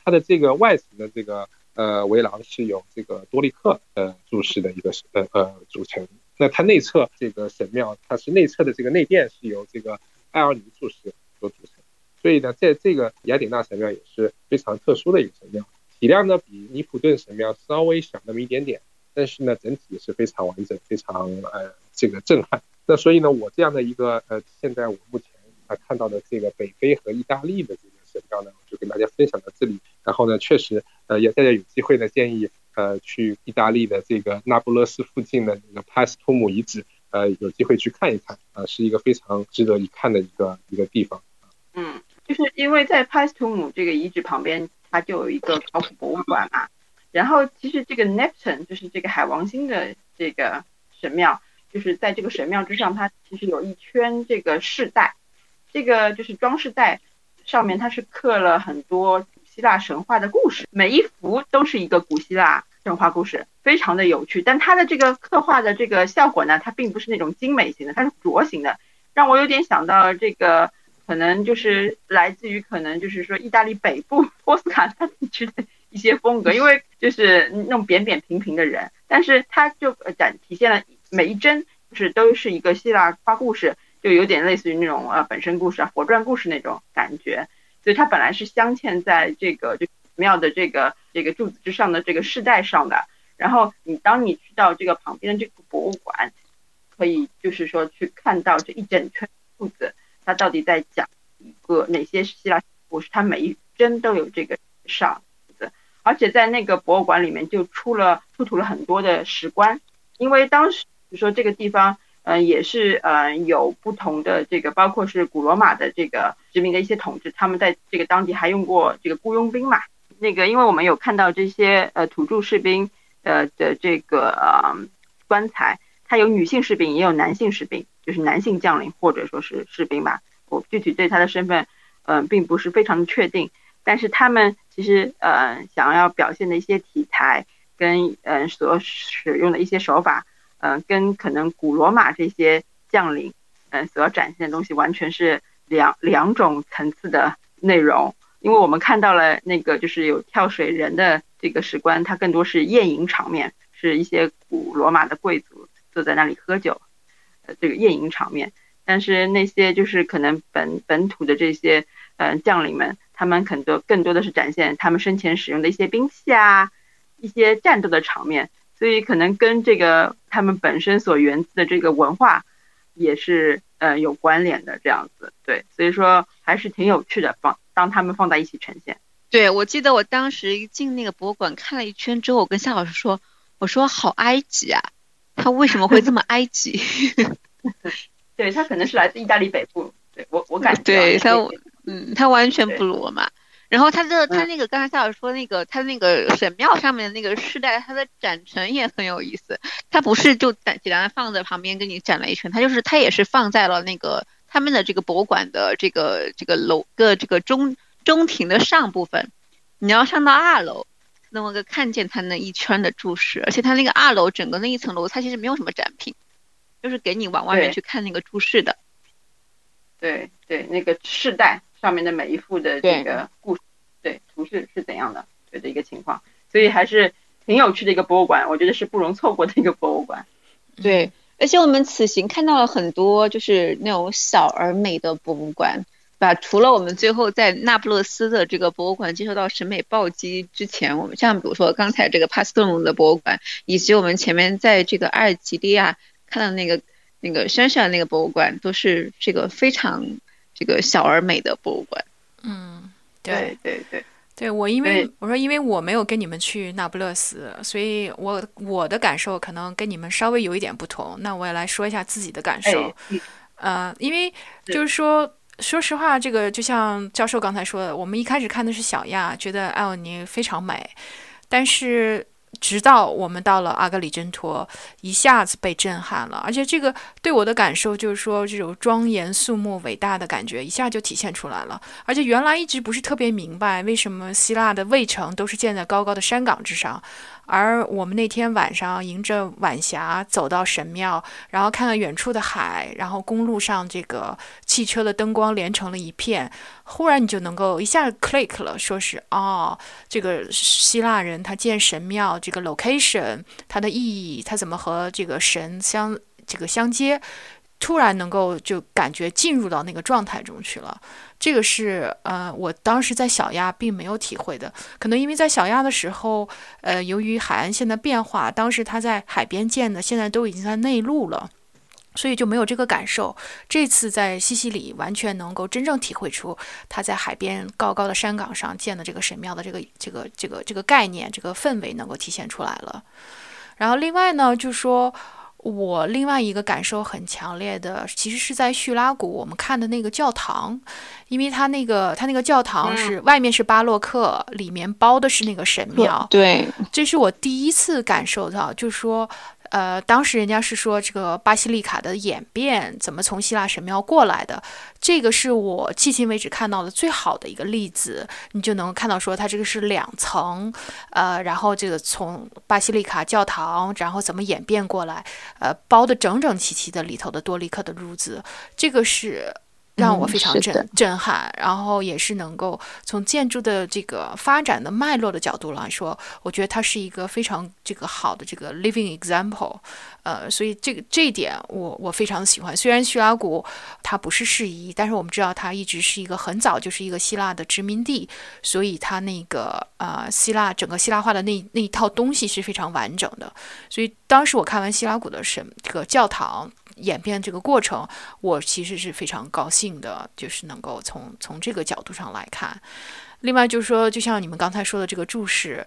它的这个外层的这个。呃，围廊是由这个多利克呃柱式的一个呃呃组成。那它内侧这个神庙，它是内侧的这个内殿是由这个艾奥尼柱式所组成。所以呢，在这个雅典娜神庙也是非常特殊的一个神庙，体量呢比尼普顿神庙稍微小那么一点点，但是呢整体也是非常完整，非常呃这个震撼。那所以呢，我这样的一个呃，现在我目前啊看到的这个北非和意大利的这个神庙呢，就跟大家分享到这里。然后呢，确实。呃，也大家有机会呢，建议呃去意大利的这个那不勒斯附近的那个帕斯图姆遗址，呃，有机会去看一看，啊，是一个非常值得一看的一个一个地方。嗯，就是因为在帕斯图姆这个遗址旁边，它就有一个考古博物馆嘛。然后其实这个 Neptune 就是这个海王星的这个神庙，就是在这个神庙之上，它其实有一圈这个饰带，这个就是装饰带上面它是刻了很多古。希腊神话的故事，每一幅都是一个古希腊神话故事，非常的有趣。但它的这个刻画的这个效果呢，它并不是那种精美型的，它是拙型的，让我有点想到这个，可能就是来自于可能就是说意大利北部 波斯卡纳地区的一些风格，因为就是那种扁扁平平的人，但是它就展体现了每一帧就是都是一个希腊花故事，就有点类似于那种呃本身故事啊、火传故事那种感觉。所以它本来是镶嵌在这个就庙的这个这个柱子之上的这个饰带上的，然后你当你去到这个旁边的这个博物馆，可以就是说去看到这一整圈柱子，它到底在讲一个哪些希腊故事，它每一帧都有这个上子，而且在那个博物馆里面就出了出土了很多的石棺，因为当时就说这个地方。嗯，也是嗯，有不同的这个，包括是古罗马的这个殖民的一些统治，他们在这个当地还用过这个雇佣兵嘛。那个，因为我们有看到这些呃土著士兵呃的这个呃棺材，它有女性士兵，也有男性士兵，就是男性将领或者说是士兵吧。我具体对他的身份嗯并不是非常的确定，但是他们其实呃想要表现的一些题材跟嗯所使用的一些手法。嗯，跟可能古罗马这些将领，嗯，所要展现的东西完全是两两种层次的内容。因为我们看到了那个就是有跳水人的这个史官，它更多是宴饮场面，是一些古罗马的贵族坐在那里喝酒，呃，这个宴饮场面。但是那些就是可能本本土的这些嗯将领们，他们很多更多的是展现他们生前使用的一些兵器啊，一些战斗的场面。所以可能跟这个他们本身所源自的这个文化也是呃有关联的这样子，对，所以说还是挺有趣的，放当他们放在一起呈现。对，我记得我当时进那个博物馆看了一圈之后，我跟夏老师说，我说好埃及啊，他为什么会这么埃及？对他可能是来自意大利北部，对我我感觉对他嗯他完全不罗马。然后他的他那个刚才夏老师说那个他那个神庙上面的那个饰带，它的展陈也很有意思。它不是就简简单放在旁边给你展了一圈，它就是它也是放在了那个他们的这个博物馆的这个这个楼的这个中中庭的上部分。你要上到二楼，那么个看见它那一圈的注释，而且它那个二楼整个那一层楼，它其实没有什么展品，就是给你往外面去看那个注释的。对对，那个饰带。上面的每一幅的这个故事，对图示是怎样的，对的一个情况，所以还是挺有趣的一个博物馆，我觉得是不容错过的一个博物馆。对，而且我们此行看到了很多就是那种小而美的博物馆，把除了我们最后在那不勒斯的这个博物馆接受到审美暴击之前，我们像比如说刚才这个帕斯特隆的博物馆，以及我们前面在这个阿尔及利亚看到那个那个山上那个博物馆，都是这个非常这个小而美的博物馆。嗯，对对对。对我，因为我说，因为我没有跟你们去那不勒斯，所以我我的感受可能跟你们稍微有一点不同。那我也来说一下自己的感受。呃，因为就是说，说实话，这个就像教授刚才说的，我们一开始看的是小亚，觉得艾欧尼非常美，但是。直到我们到了阿格里真托，一下子被震撼了，而且这个对我的感受就是说，这种庄严肃穆、伟大的感觉一下就体现出来了。而且原来一直不是特别明白，为什么希腊的卫城都是建在高高的山岗之上。而我们那天晚上迎着晚霞走到神庙，然后看看远处的海，然后公路上这个汽车的灯光连成了一片，忽然你就能够一下 click 了，说是哦，这个希腊人他建神庙这个 location 它的意义，它怎么和这个神相这个相接。突然能够就感觉进入到那个状态中去了，这个是呃，我当时在小亚并没有体会的。可能因为在小亚的时候，呃，由于海岸线的变化，当时他在海边建的，现在都已经在内陆了，所以就没有这个感受。这次在西西里，完全能够真正体会出他在海边高高的山岗上建的这个神庙的这个这个这个这个概念，这个氛围能够体现出来了。然后另外呢，就说。我另外一个感受很强烈的，其实是在叙拉古我们看的那个教堂，因为它那个它那个教堂是外面是巴洛克，里面包的是那个神庙。对，这是我第一次感受到，就是说。呃，当时人家是说这个巴西利卡的演变怎么从希腊神庙过来的，这个是我迄今为止看到的最好的一个例子。你就能看到说它这个是两层，呃，然后这个从巴西利卡教堂，然后怎么演变过来，呃，包的整整齐齐的里头的多利克的褥子，这个是。让我非常震震撼，然后也是能够从建筑的这个发展的脉络的角度来说，我觉得它是一个非常这个好的这个 living example，呃，所以这个这一点我我非常喜欢。虽然叙拉古它不是适宜，但是我们知道它一直是一个很早就是一个希腊的殖民地，所以它那个呃希腊整个希腊化的那那一套东西是非常完整的。所以当时我看完希拉古的神这个教堂。演变这个过程，我其实是非常高兴的，就是能够从从这个角度上来看。另外就是说，就像你们刚才说的这个注释，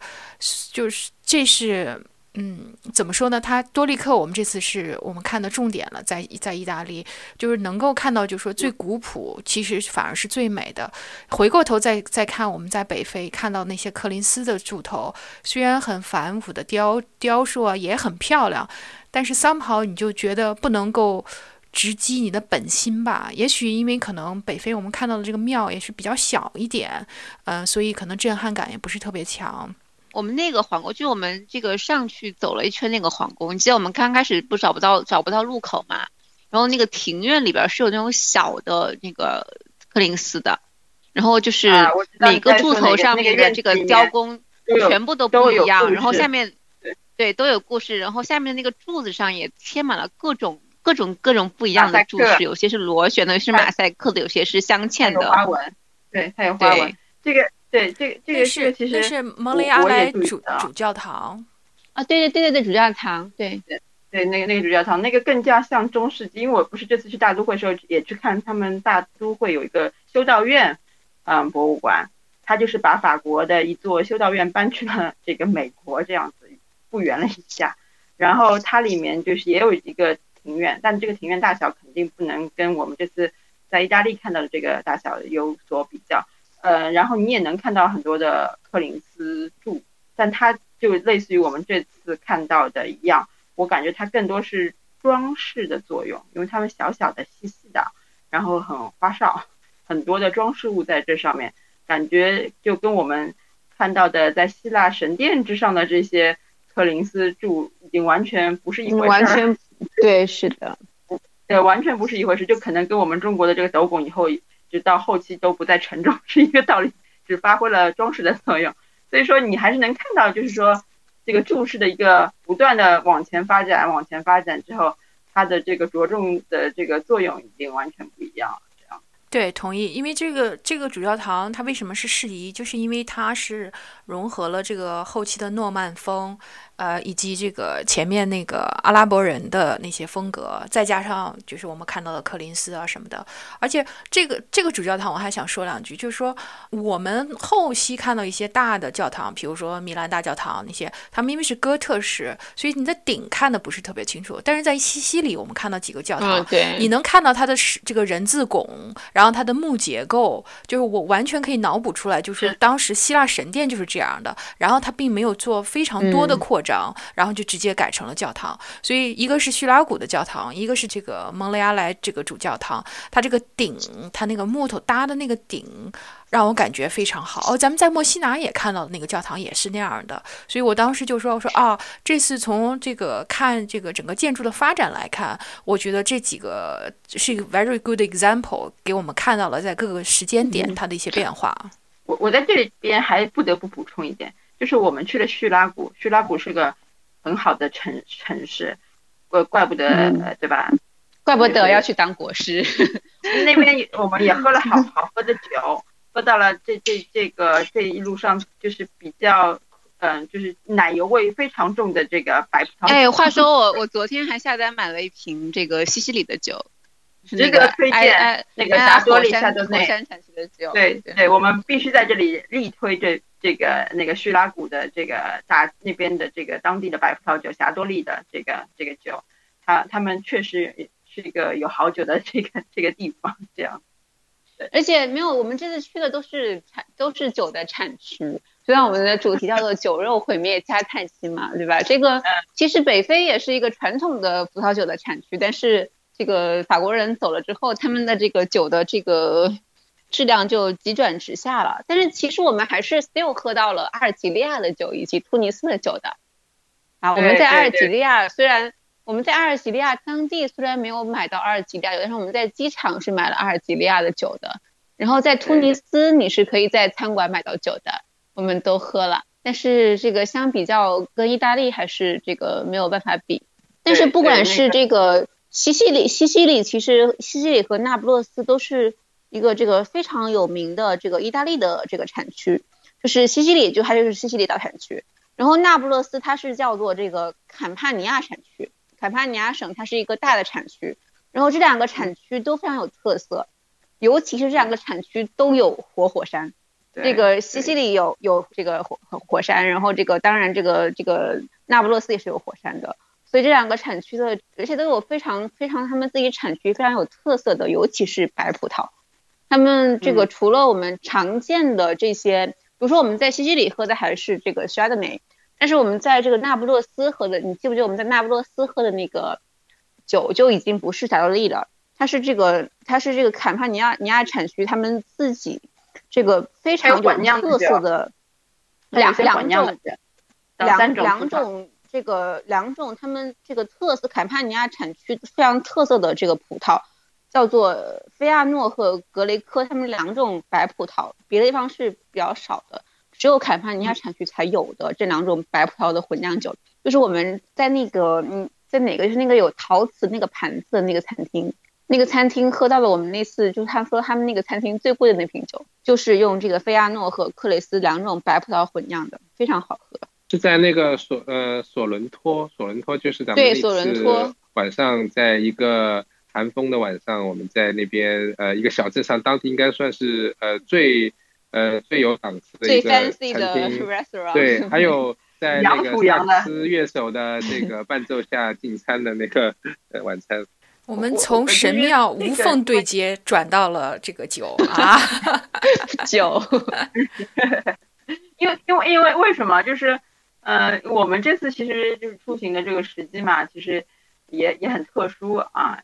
就是这是嗯，怎么说呢？它多利克，我们这次是我们看的重点了，在在意大利，就是能够看到，就是说最古朴，其实反而是最美的。回过头再再看，我们在北非看到那些柯林斯的柱头，虽然很繁复的雕雕塑啊，也很漂亮。但是 somehow 你就觉得不能够直击你的本心吧？也许因为可能北非我们看到的这个庙也是比较小一点，嗯，所以可能震撼感也不是特别强。我们那个皇宫，就我们这个上去走了一圈那个皇宫，你记得我们刚开始不找不到找不到入口嘛？然后那个庭院里边是有那种小的那个柯林斯的，然后就是每个柱头上面的这个雕工全部都不一样，然后下面。对，都有故事。然后下面那个柱子上也贴满了各种各种各种不一样的注释，有些是螺旋的，有些是马赛克的，有些是镶嵌的花纹。对，它有花纹。这个，对，这个这个是其实是蒙雷阿莱主主教堂啊，对对对对对，主教堂，对对对，那个那个主教堂，那个更加像中世纪。因为我不是这次去大都会时候也去看他们大都会有一个修道院，嗯，博物馆，他就是把法国的一座修道院搬去了这个美国这样子。复原了一下，然后它里面就是也有一个庭院，但这个庭院大小肯定不能跟我们这次在意大利看到的这个大小有所比较。呃，然后你也能看到很多的柯林斯柱，但它就类似于我们这次看到的一样，我感觉它更多是装饰的作用，因为它们小小的、细细的，然后很花哨，很多的装饰物在这上面，感觉就跟我们看到的在希腊神殿之上的这些。柯林斯柱已经完全不是一回事，完全 对，是的，对，完全不是一回事，就可能跟我们中国的这个斗拱以后直到后期都不再沉重 是一个道理，只发挥了装饰的作用。所以说你还是能看到，就是说这个柱式的一个不断的往前发展，往前发展之后，它的这个着重的这个作用已经完全不一样了。对，同意。因为这个这个主教堂它为什么是适宜，就是因为它是融合了这个后期的诺曼风。呃，以及这个前面那个阿拉伯人的那些风格，再加上就是我们看到的柯林斯啊什么的，而且这个这个主教堂我还想说两句，就是说我们后期看到一些大的教堂，比如说米兰大教堂那些，它明明是哥特式，所以你的顶看的不是特别清楚。但是在西西里，我们看到几个教堂，对，你能看到它的这个人字拱，然后它的木结构，就是我完全可以脑补出来，就是当时希腊神殿就是这样的，然后它并没有做非常多的扩张。然后就直接改成了教堂，所以一个是叙拉古的教堂，一个是这个蒙雷阿莱这个主教堂，它这个顶，它那个木头搭的那个顶，让我感觉非常好。哦，咱们在墨西拿也看到的那个教堂也是那样的，所以我当时就说，我说啊，这次从这个看这个整个建筑的发展来看，我觉得这几个是一个 very good example，给我们看到了在各个时间点它的一些变化。我我在这里边还不得不补充一点。就是我们去了叙拉古，叙拉古是个很好的城城市，怪怪不得，对吧？怪不得要去当国师。那边我们也喝了好好喝的酒，喝到了这这这个这一路上就是比较，嗯，就是奶油味非常重的这个白葡萄。哎，话说我我昨天还下单买了一瓶这个西西里的酒。这个推荐那个霞多丽夏多内，对对，我们必须在这里力推这这个那个叙拉古的这个大那边的这个当地的白葡萄酒霞多丽的这个这个酒，他他们确实是一个有好酒的这个这个地方，这样。而且没有，我们这次去的都是产都是酒的产区，虽然我们的主题叫做“酒肉毁灭加叹息”嘛，对吧？这个其实北非也是一个传统的葡萄酒的产区，但是。这个法国人走了之后，他们的这个酒的这个质量就急转直下了。但是其实我们还是 still 喝到了阿尔及利亚的酒以及突尼斯的酒的。啊，我们在阿尔及利亚虽然我们在阿尔及利亚当地虽然没有买到阿尔及利亚酒，但是我们在机场是买了阿尔及利亚的酒的。然后在突尼斯你是可以在餐馆买到酒的，我们都喝了。但是这个相比较跟意大利还是这个没有办法比。但是不管是这个。西西里，西西里其实西西里和那不勒斯都是一个这个非常有名的这个意大利的这个产区，就是西西里就它就是西西里岛产区，然后那不勒斯它是叫做这个坎帕尼亚产区，坎帕尼亚省它是一个大的产区，然后这两个产区都非常有特色，尤其是这两个产区都有活火山，这个西西里有有这个火火山，然后这个当然这个这个那不勒斯也是有火山的。所以这两个产区的，而且都有非常非常他们自己产区非常有特色的，尤其是白葡萄。他们这个除了我们常见的这些，比如说我们在西西里喝的还是这个 Chardonnay，但是我们在这个那不勒斯喝的，你记不记得我们在那不勒斯喝的那个酒就已经不是霞多丽了，它是这个它是这个坎帕尼亚尼亚产区他们自己这个非常有特色的两两种两两种。这个两种，他们这个特色坎帕尼亚产区非常特色的这个葡萄，叫做菲亚诺和格雷科，他们两种白葡萄，别的地方是比较少的，只有坎帕尼亚产区才有的这两种白葡萄的混酿酒，就是我们在那个嗯，在哪个就是那个有陶瓷那个盘子的那个餐厅，那个餐厅喝到了我们那次就是他说他们那个餐厅最贵的那瓶酒，就是用这个菲亚诺和克雷斯两种白葡萄混酿的，非常好喝。是在那个索呃索伦托，索伦托就是咱们那次晚上在一个寒风的晚上，我们在那边呃一个小镇上，当地应该算是呃最呃最有档次的一个餐厅。对，还有在 那个萨克斯乐手的这个伴奏下进餐的那个晚餐。我们从神庙无缝对接转到了这个酒 啊，酒，因为因为因为为什么就是。呃，我们这次其实就是出行的这个时机嘛，其实也也很特殊啊。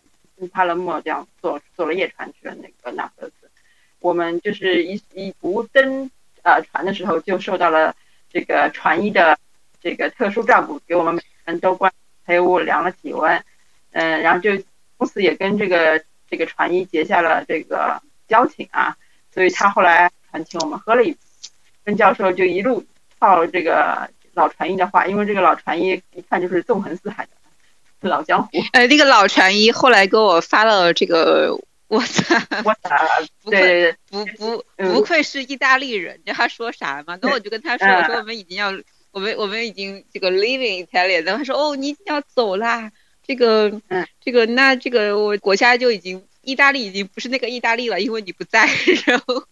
帕勒莫这样坐坐了夜船去了那个那不勒斯，我们就是一一不登呃船的时候，就受到了这个船医的这个特殊照顾，给我们每个人都关黑屋量了体温，嗯，然后就公司也跟这个这个船医结下了这个交情啊，所以他后来还请我们喝了一次，跟教授就一路泡这个。老船医的话，因为这个老船医一看就是纵横四海的老江湖。呃，那个老船医后来给我发了这个 我操！我操！不愧对，不不嗯不愧是意大利人，你知道他说啥吗？那我就跟他说，嗯我说我们已经要，我们我们已经这个 leaving Italy，然后他说哦，你已经要走啦，这个嗯这个那这个我国家就已经意大利已经不是那个意大利了，因为你不在，然后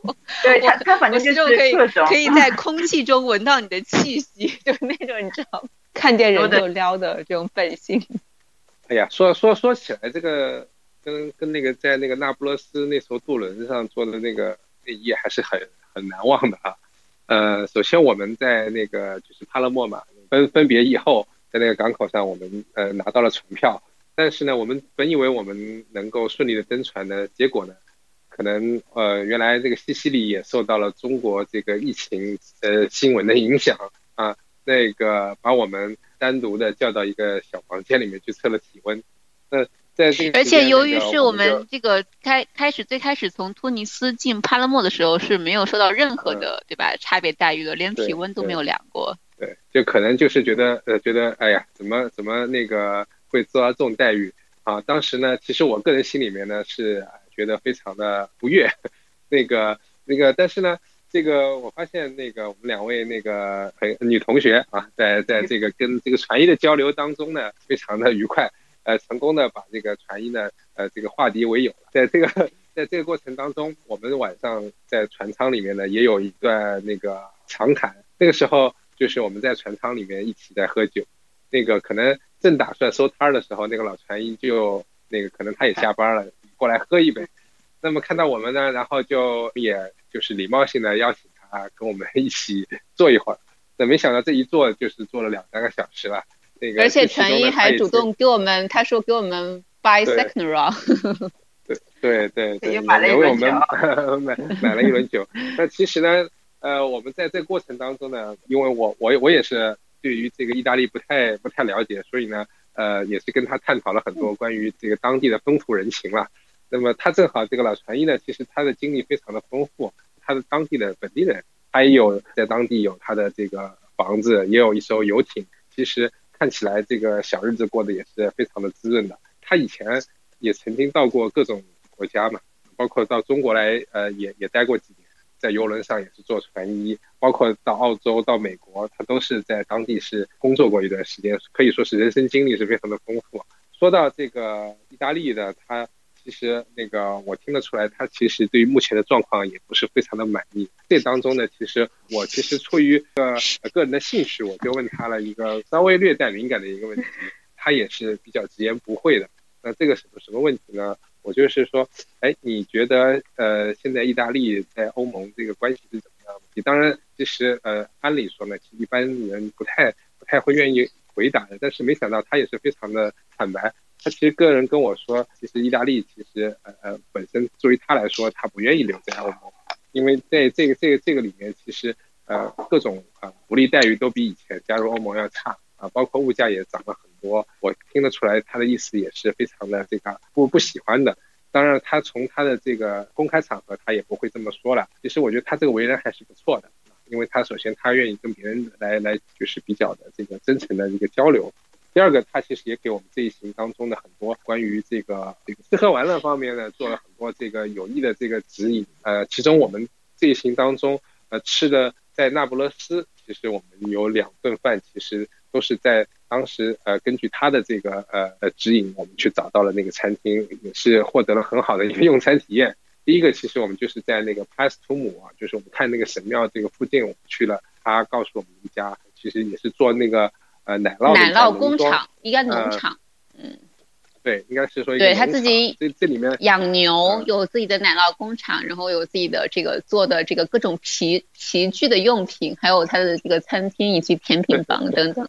对他他反正就希望可以可以在空气中闻到你的气息，就是那种你知道，看见人就撩的这种本性。哎呀，说说说起来，这个跟跟那个在那个那不勒斯那艘渡轮上做的那个那一夜还是很很难忘的啊。呃，首先我们在那个就是帕勒莫嘛，分分别以后，在那个港口上，我们呃拿到了船票，但是呢，我们本以为我们能够顺利的登船呢，结果呢，可能呃原来这个西西里也受到了中国这个疫情呃新闻的影响啊，那个把我们单独的叫到一个小房间里面去测了体温，那在这个而且由于是我们这个开开始最开始从突尼斯进帕勒莫的时候是没有受到任何的、对吧差别待遇的，连体温都没有量过。对，就可能就是觉得呃，觉得哎呀，怎么怎么那个会遭到这种待遇啊？当时呢，其实我个人心里面呢是觉得非常的不悦，那个那个，但是呢，这个我发现那个我们两位那个女同学啊，在在这个跟这个传译的交流当中呢，非常的愉快，呃，成功的把这个传译呢，呃，这个化敌为友。在这个在这个过程当中，我们晚上在船舱里面呢，也有一段那个长谈。那个时候就是我们在船舱里面一起在喝酒，那个可能正打算收摊儿的时候，那个老船医就那个可能他也下班了，过来喝一杯。那么看到我们呢，然后就也就是礼貌性的邀请他跟我们一起坐一会儿。那没想到这一坐就是坐了两三个小时了。那个而且这其中传译呢他也是还主动给我们，他说给我们 buy second round。对对对，也为我们 买买了一轮酒。那其实呢，呃，我们在这过程当中呢，因为我我我也是对于这个意大利不太不太了解，所以呢，呃，也是跟他探讨了很多关于这个当地的风土人情了。那么他正好这个老船医呢，其实他的经历非常的丰富，他是当地的本地人，他也有在当地有他的这个房子，也有一艘游艇。其实看起来这个小日子过得也是非常的滋润的。他以前也曾经到过各种国家嘛，包括到中国来，呃，也也待过几年，在游轮上也是做船医，包括到澳洲、到美国，他都是在当地是工作过一段时间，可以说是人生经历是非常的丰富。说到这个意大利的，他其实那个我听得出来，他其实对于目前的状况也不是非常的满意。这当中呢，其实我其实出于个呃个人的兴趣，我就问他了一个稍微略带敏感的一个问题，他也是比较直言不讳的。那这个什么什么问题呢？我就是说，哎，你觉得呃，现在意大利在欧盟这个关系是怎么样的？你当然，其实呃，按理说呢，其实一般人不太不太会愿意回答的。但是没想到他也是非常的坦白。他其实个人跟我说，其实意大利其实呃呃本身作为他来说，他不愿意留在欧盟，因为在这个这个这个里面，其实呃各种呃福利待遇都比以前加入欧盟要差啊，包括物价也涨了很我。我听得出来他的意思也是非常的这个不不喜欢的。当然，他从他的这个公开场合，他也不会这么说了。其实我觉得他这个为人还是不错的，因为他首先他愿意跟别人来来就是比较的这个真诚的一个交流。第二个，他其实也给我们这一行当中的很多关于这个这个吃喝玩乐方面呢，做了很多这个有益的这个指引。呃，其中我们这一行当中，呃，吃的在那不勒斯，其实我们有两顿饭，其实都是在当时呃根据他的这个呃呃指引，我们去找到了那个餐厅，也是获得了很好的一个用餐体验。第一个，其实我们就是在那个帕斯图姆啊，就是我们看那个神庙这个附近，我们去了，他告诉我们一家，其实也是做那个。呃，奶酪奶酪工厂，一个农场，嗯，对，应该是说对他自己这这里面养牛，有自己的奶酪工厂，然后有自己的这个做的这个各种皮皮具的用品，还有他的这个餐厅以及甜品房等等。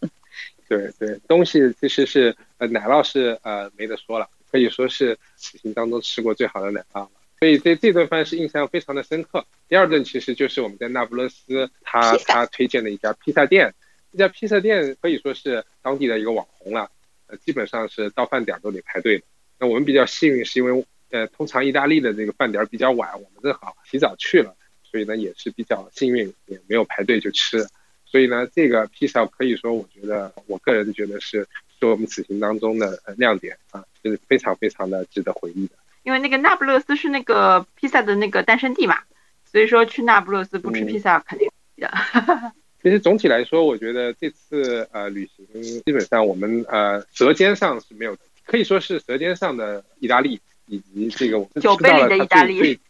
对对，东西其实是呃奶酪是呃没得说了，可以说是此行当中吃过最好的奶酪了。所以这这顿饭是印象非常的深刻。第二顿其实就是我们在那不勒斯他他推荐的一家披萨店。这家披萨店可以说是当地的一个网红了，呃，基本上是到饭点都得排队的。那我们比较幸运，是因为呃，通常意大利的这个饭点比较晚，我们正好提早去了，所以呢也是比较幸运，也没有排队就吃。所以呢，这个披萨可以说，我觉得我个人觉得是是我们此行当中的亮点啊，就是非常非常的值得回忆的。因为那个那不勒斯是那个披萨的那个诞生地嘛，所以说去那不勒斯不吃披萨肯定的。其实总体来说，我觉得这次呃旅行基本上我们呃舌尖上是没有，可以说是舌尖上的意大利以及这个我们酒杯里的意大利。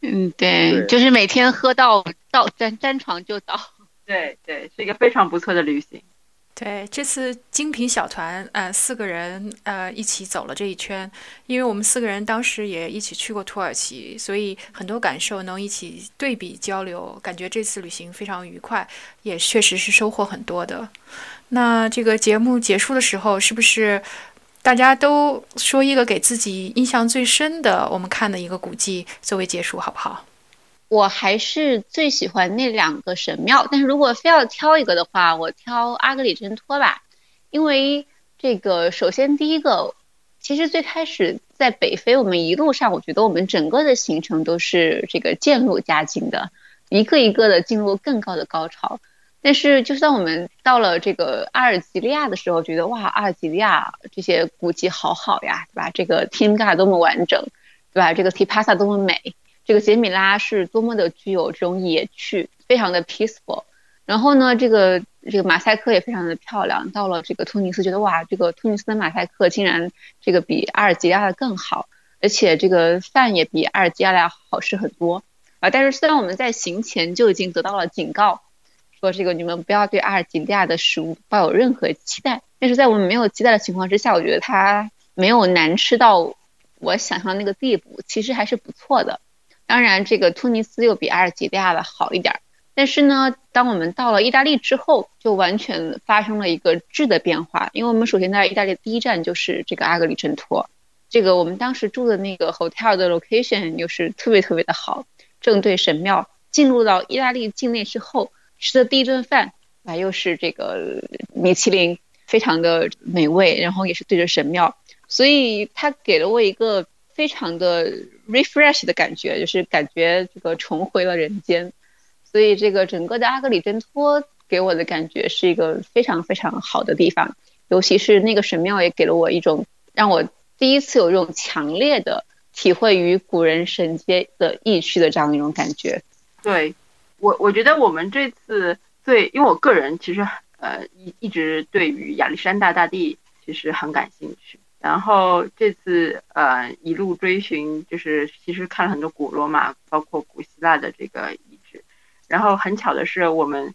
嗯，对，就是每天喝到到沾沾床就倒。对对，是一个非常不错的旅行。对，这次精品小团，呃，四个人，呃，一起走了这一圈。因为我们四个人当时也一起去过土耳其，所以很多感受能一起对比交流，感觉这次旅行非常愉快，也确实是收获很多的。那这个节目结束的时候，是不是？大家都说一个给自己印象最深的，我们看的一个古迹作为结束，好不好？我还是最喜欢那两个神庙，但是如果非要挑一个的话，我挑阿格里真托吧。因为这个，首先第一个，其实最开始在北非，我们一路上，我觉得我们整个的行程都是这个渐入佳境的，一个一个的进入更高的高潮。但是，就算我们到了这个阿尔及利亚的时候，觉得哇，阿尔及利亚这些古迹好好呀，对吧？这个廷嘎多么完整，对吧？这个 Tipasa 多么美，这个杰米拉是多么的具有这种野趣，非常的 peaceful。然后呢，这个这个马赛克也非常的漂亮。到了这个突尼斯，觉得哇，这个突尼斯的马赛克竟然这个比阿尔及利亚的更好，而且这个饭也比阿尔及利亚好吃很多啊。但是虽然我们在行前就已经得到了警告。说这个你们不要对阿尔及利亚的食物抱有任何期待，但是在我们没有期待的情况之下，我觉得它没有难吃到我想象那个地步，其实还是不错的。当然，这个突尼斯又比阿尔及利亚的好一点，但是呢，当我们到了意大利之后，就完全发生了一个质的变化，因为我们首先在意大利第一站就是这个阿格里真托，这个我们当时住的那个 hotel 的 location 又是特别特别的好，正对神庙。进入到意大利境内之后。吃的第一顿饭啊，又是这个米其林，非常的美味，然后也是对着神庙，所以它给了我一个非常的 refresh 的感觉，就是感觉这个重回了人间。所以这个整个的阿格里真托给我的感觉是一个非常非常好的地方，尤其是那个神庙也给了我一种让我第一次有这种强烈的体会与古人神接的意趣的这样一种感觉。对。我我觉得我们这次最，因为我个人其实呃一一直对于亚历山大大帝其实很感兴趣，然后这次呃一路追寻，就是其实看了很多古罗马，包括古希腊的这个遗址，然后很巧的是我们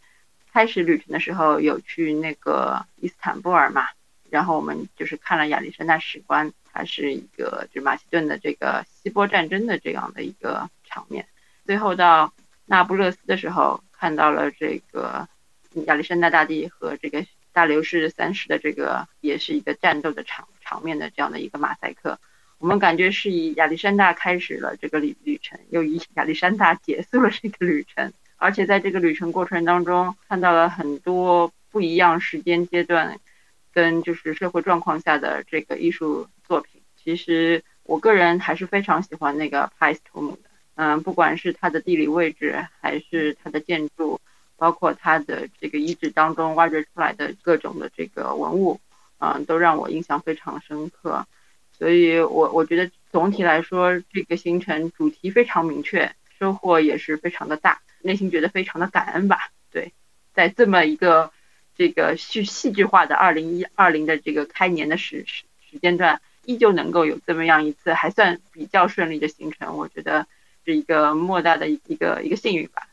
开始旅程的时候有去那个伊斯坦布尔嘛，然后我们就是看了亚历山大史观，它是一个就是马其顿的这个希波战争的这样的一个场面，最后到。那不勒斯的时候，看到了这个亚历山大大帝和这个大流士三世的这个，也是一个战斗的场场面的这样的一个马赛克。我们感觉是以亚历山大开始了这个旅旅程，又以亚历山大结束了这个旅程。而且在这个旅程过程当中，看到了很多不一样时间阶段跟就是社会状况下的这个艺术作品。其实我个人还是非常喜欢那个帕斯图姆的。嗯，不管是它的地理位置，还是它的建筑，包括它的这个遗址当中挖掘出来的各种的这个文物，嗯，都让我印象非常深刻。所以，我我觉得总体来说，这个行程主题非常明确，收获也是非常的大，内心觉得非常的感恩吧。对，在这么一个这个戏戏剧化的二零一二零的这个开年的时时时间段，依旧能够有这么样一次还算比较顺利的行程，我觉得。是一个莫大的一个一个幸运吧。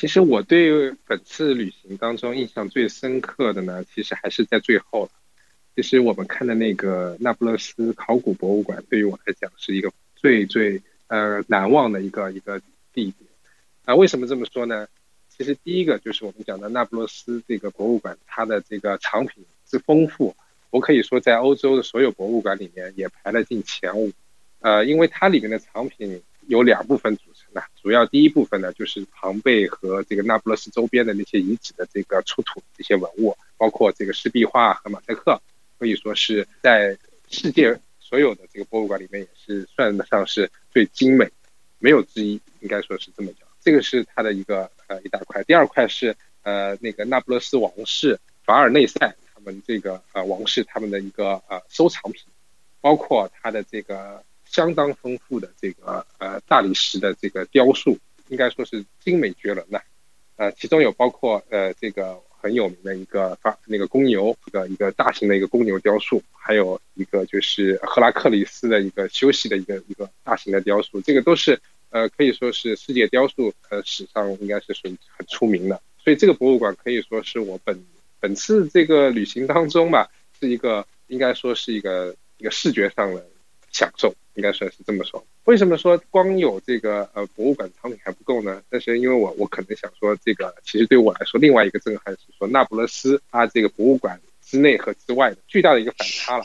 其实我对本次旅行当中印象最深刻的呢，其实还是在最后。其实我们看的那个那不勒斯考古博物馆，对于我来讲是一个最最呃难忘的一个一个地点。啊，为什么这么说呢？其实第一个就是我们讲的那不勒斯这个博物馆，它的这个藏品之丰富，我可以说在欧洲的所有博物馆里面也排了进前五。呃，因为它里面的藏品。有两部分组那，主要第一部分呢，就是庞贝和这个那不勒斯周边的那些遗址的这个出土这些文物，包括这个石壁画和马赛克，可以说是在世界所有的这个博物馆里面也是算得上是最精美，没有之一，应该说是这么讲。这个是它的一个呃一大块，第二块是呃那个那不勒斯王室法尔内塞他们这个呃王室他们的一个呃收藏品，包括它的这个。相当丰富的这个呃大理石的这个雕塑，应该说是精美绝伦的。呃，其中有包括呃这个很有名的一个发那个公牛，一个一个大型的一个公牛雕塑，还有一个就是赫拉克里斯的一个休息的一个一个大型的雕塑，这个都是呃可以说是世界雕塑呃史上应该是属于很出名的。所以这个博物馆可以说是我本本次这个旅行当中吧，是一个应该说是一个一个视觉上的享受，应该算是这么说。为什么说光有这个呃博物馆藏品还不够呢？但是因为我我可能想说，这个其实对我来说，另外一个震撼是说那不勒斯它这个博物馆之内和之外的巨大的一个反差了。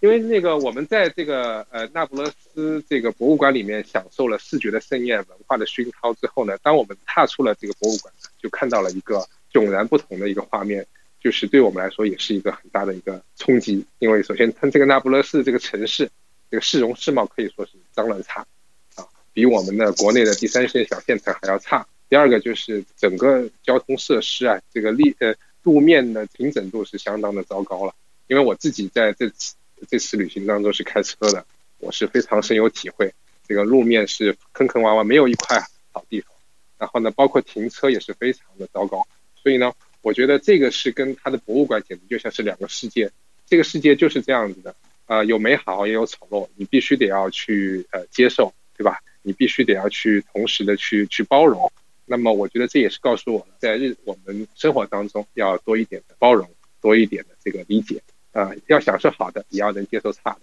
因为那个我们在这个呃那不勒斯这个博物馆里面享受了视觉的盛宴、文化的熏陶之后呢，当我们踏出了这个博物馆，就看到了一个迥然不同的一个画面，就是对我们来说也是一个很大的一个冲击。因为首先它这个那不勒斯这个城市。这个市容市貌可以说是脏乱差，啊，比我们的国内的第三线小县城还要差。第二个就是整个交通设施啊，这个路呃路面的平整度是相当的糟糕了。因为我自己在这次这次旅行当中是开车的，我是非常深有体会。这个路面是坑坑洼洼，没有一块好地方。然后呢，包括停车也是非常的糟糕。所以呢，我觉得这个是跟它的博物馆简直就像是两个世界。这个世界就是这样子的。呃，有美好也有丑陋，你必须得要去呃接受，对吧？你必须得要去同时的去去包容。那么，我觉得这也是告诉我们，在日我们生活当中要多一点的包容，多一点的这个理解。啊，要享受好的，也要能接受差的。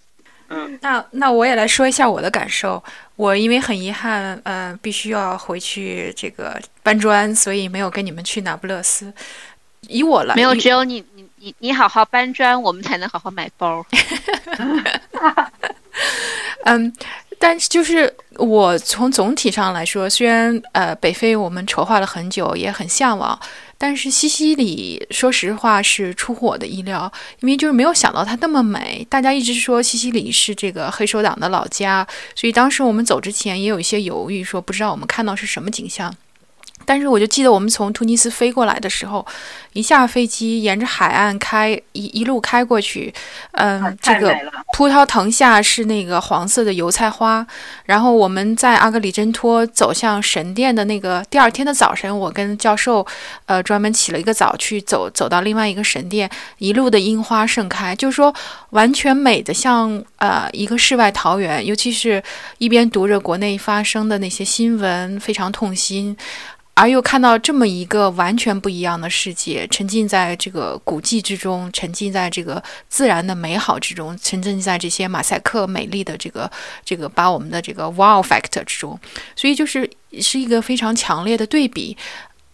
嗯，那那我也来说一下我的感受。我因为很遗憾，呃，必须要回去这个搬砖，所以没有跟你们去那不勒斯。以我来，没有，只有你。你你你好好搬砖，我们才能好好买包。嗯，但是就是我从总体上来说，虽然呃北非我们筹划了很久，也很向往，但是西西里说实话是出乎我的意料，因为就是没有想到它那么美。大家一直说西西里是这个黑手党的老家，所以当时我们走之前也有一些犹豫，说不知道我们看到是什么景象。但是我就记得我们从突尼斯飞过来的时候，一下飞机沿着海岸开一一路开过去，嗯，这个葡萄藤下是那个黄色的油菜花。然后我们在阿格里真托走向神殿的那个第二天的早晨，我跟教授，呃，专门起了一个早去走走到另外一个神殿，一路的樱花盛开，就是说完全美的像呃一个世外桃源。尤其是一边读着国内发生的那些新闻，非常痛心。而又看到这么一个完全不一样的世界，沉浸在这个古迹之中，沉浸在这个自然的美好之中，沉浸在这些马赛克美丽的这个这个把我们的这个 wow factor 之中，所以就是是一个非常强烈的对比。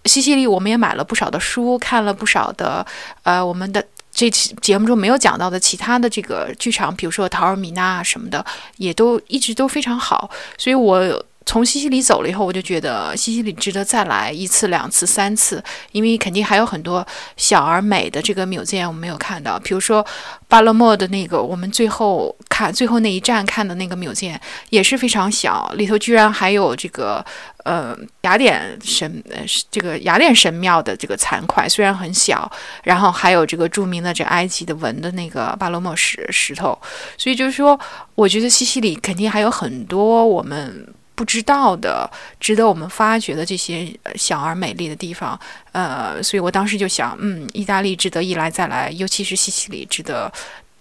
西西里我们也买了不少的书，看了不少的呃我们的这期节目中没有讲到的其他的这个剧场，比如说陶尔米纳什么的，也都一直都非常好，所以我。从西西里走了以后，我就觉得西西里值得再来一次、两次、三次，因为肯定还有很多小而美的这个纽件我们没有看到。比如说巴勒莫的那个，我们最后看最后那一站看的那个纽件也是非常小，里头居然还有这个呃雅典神呃这个雅典神庙的这个残块，虽然很小，然后还有这个著名的这埃及的纹的那个巴勒莫石石头，所以就是说，我觉得西西里肯定还有很多我们。不知道的、值得我们发掘的这些小而美丽的地方，呃，所以我当时就想，嗯，意大利值得一来再来，尤其是西西里值得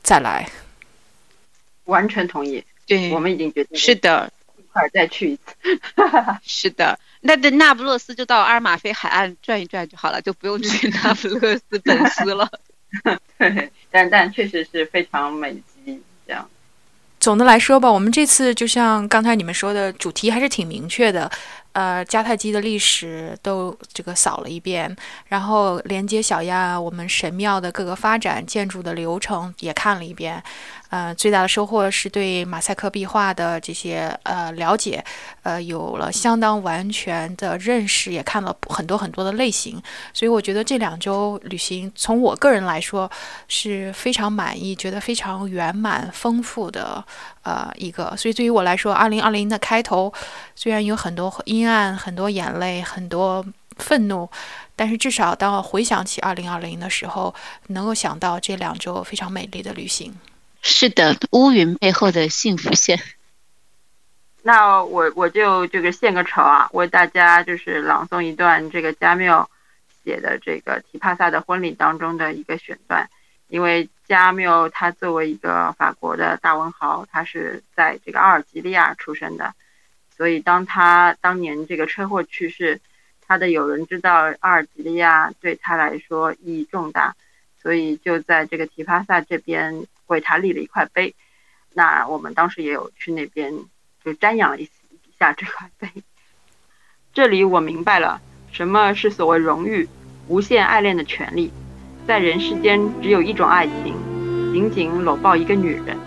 再来。完全同意，对，我们已经决定是的，一块儿再去一次。是的，那的那不勒斯就到阿尔马菲海岸转一转就好了，就不用去那不勒斯本斯了。对，但但确实是非常美。总的来说吧，我们这次就像刚才你们说的，主题还是挺明确的。呃，迦太基的历史都这个扫了一遍，然后连接小亚我们神庙的各个发展、建筑的流程也看了一遍。呃，最大的收获是对马赛克壁画的这些呃了解，呃，有了相当完全的认识，也看了很多很多的类型。所以我觉得这两周旅行，从我个人来说是非常满意，觉得非常圆满丰富的呃一个。所以对于我来说，二零二零的开头虽然有很多阴。暗很多眼泪，很多愤怒，但是至少当我回想起二零二零的时候，能够想到这两周非常美丽的旅行。是的，乌云背后的幸福线。那我我就这个献个丑啊，为大家就是朗诵一段这个加缪写的这个提帕萨的婚礼当中的一个选段。因为加缪他作为一个法国的大文豪，他是在这个阿尔及利亚出生的，所以当他当年这个车祸去世，他的友人知道阿尔及利亚对他来说意义重大，所以就在这个提帕萨这边为他立了一块碑。那我们当时也有去那边就瞻仰了一下这块碑。这里我明白了什么是所谓荣誉、无限爱恋的权利。在人世间，只有一种爱情，紧紧搂抱一个女人，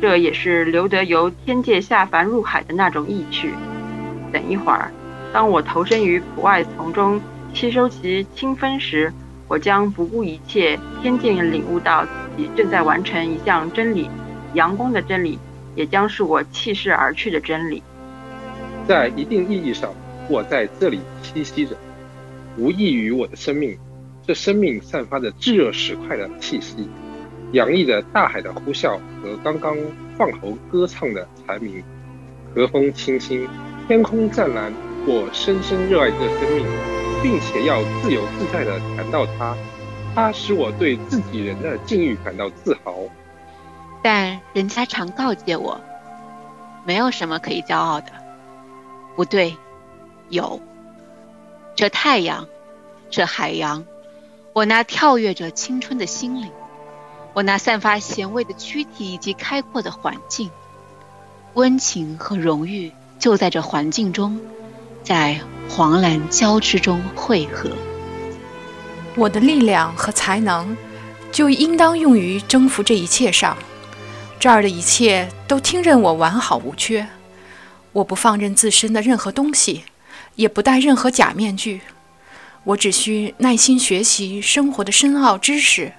这也是留得由天界下凡入海的那种意趣。等一会儿，当我投身于普外丛中，吸收其清芬时，我将不顾一切，天尽领悟到自己正在完成一项真理，阳光的真理，也将是我弃世而去的真理。在一定意义上，我在这里栖息着，无异于我的生命。这生命散发着炙热石块的气息，洋溢着大海的呼啸和刚刚放喉歌唱的蝉鸣。和风清新，天空湛蓝，我深深热爱这生命，并且要自由自在地谈到它。它使我对自己人的境遇感到自豪。但人家常告诫我，没有什么可以骄傲的。不对，有。这太阳，这海洋。我那跳跃着青春的心灵，我那散发咸味的躯体以及开阔的环境，温情和荣誉就在这环境中，在黄蓝交织中汇合。我的力量和才能就应当用于征服这一切上。这儿的一切都听任我完好无缺，我不放任自身的任何东西，也不戴任何假面具。我只需耐心学习生活的深奥知识，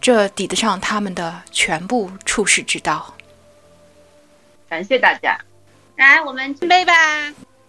这抵得上他们的全部处世之道。感谢大家，来，我们敬杯吧。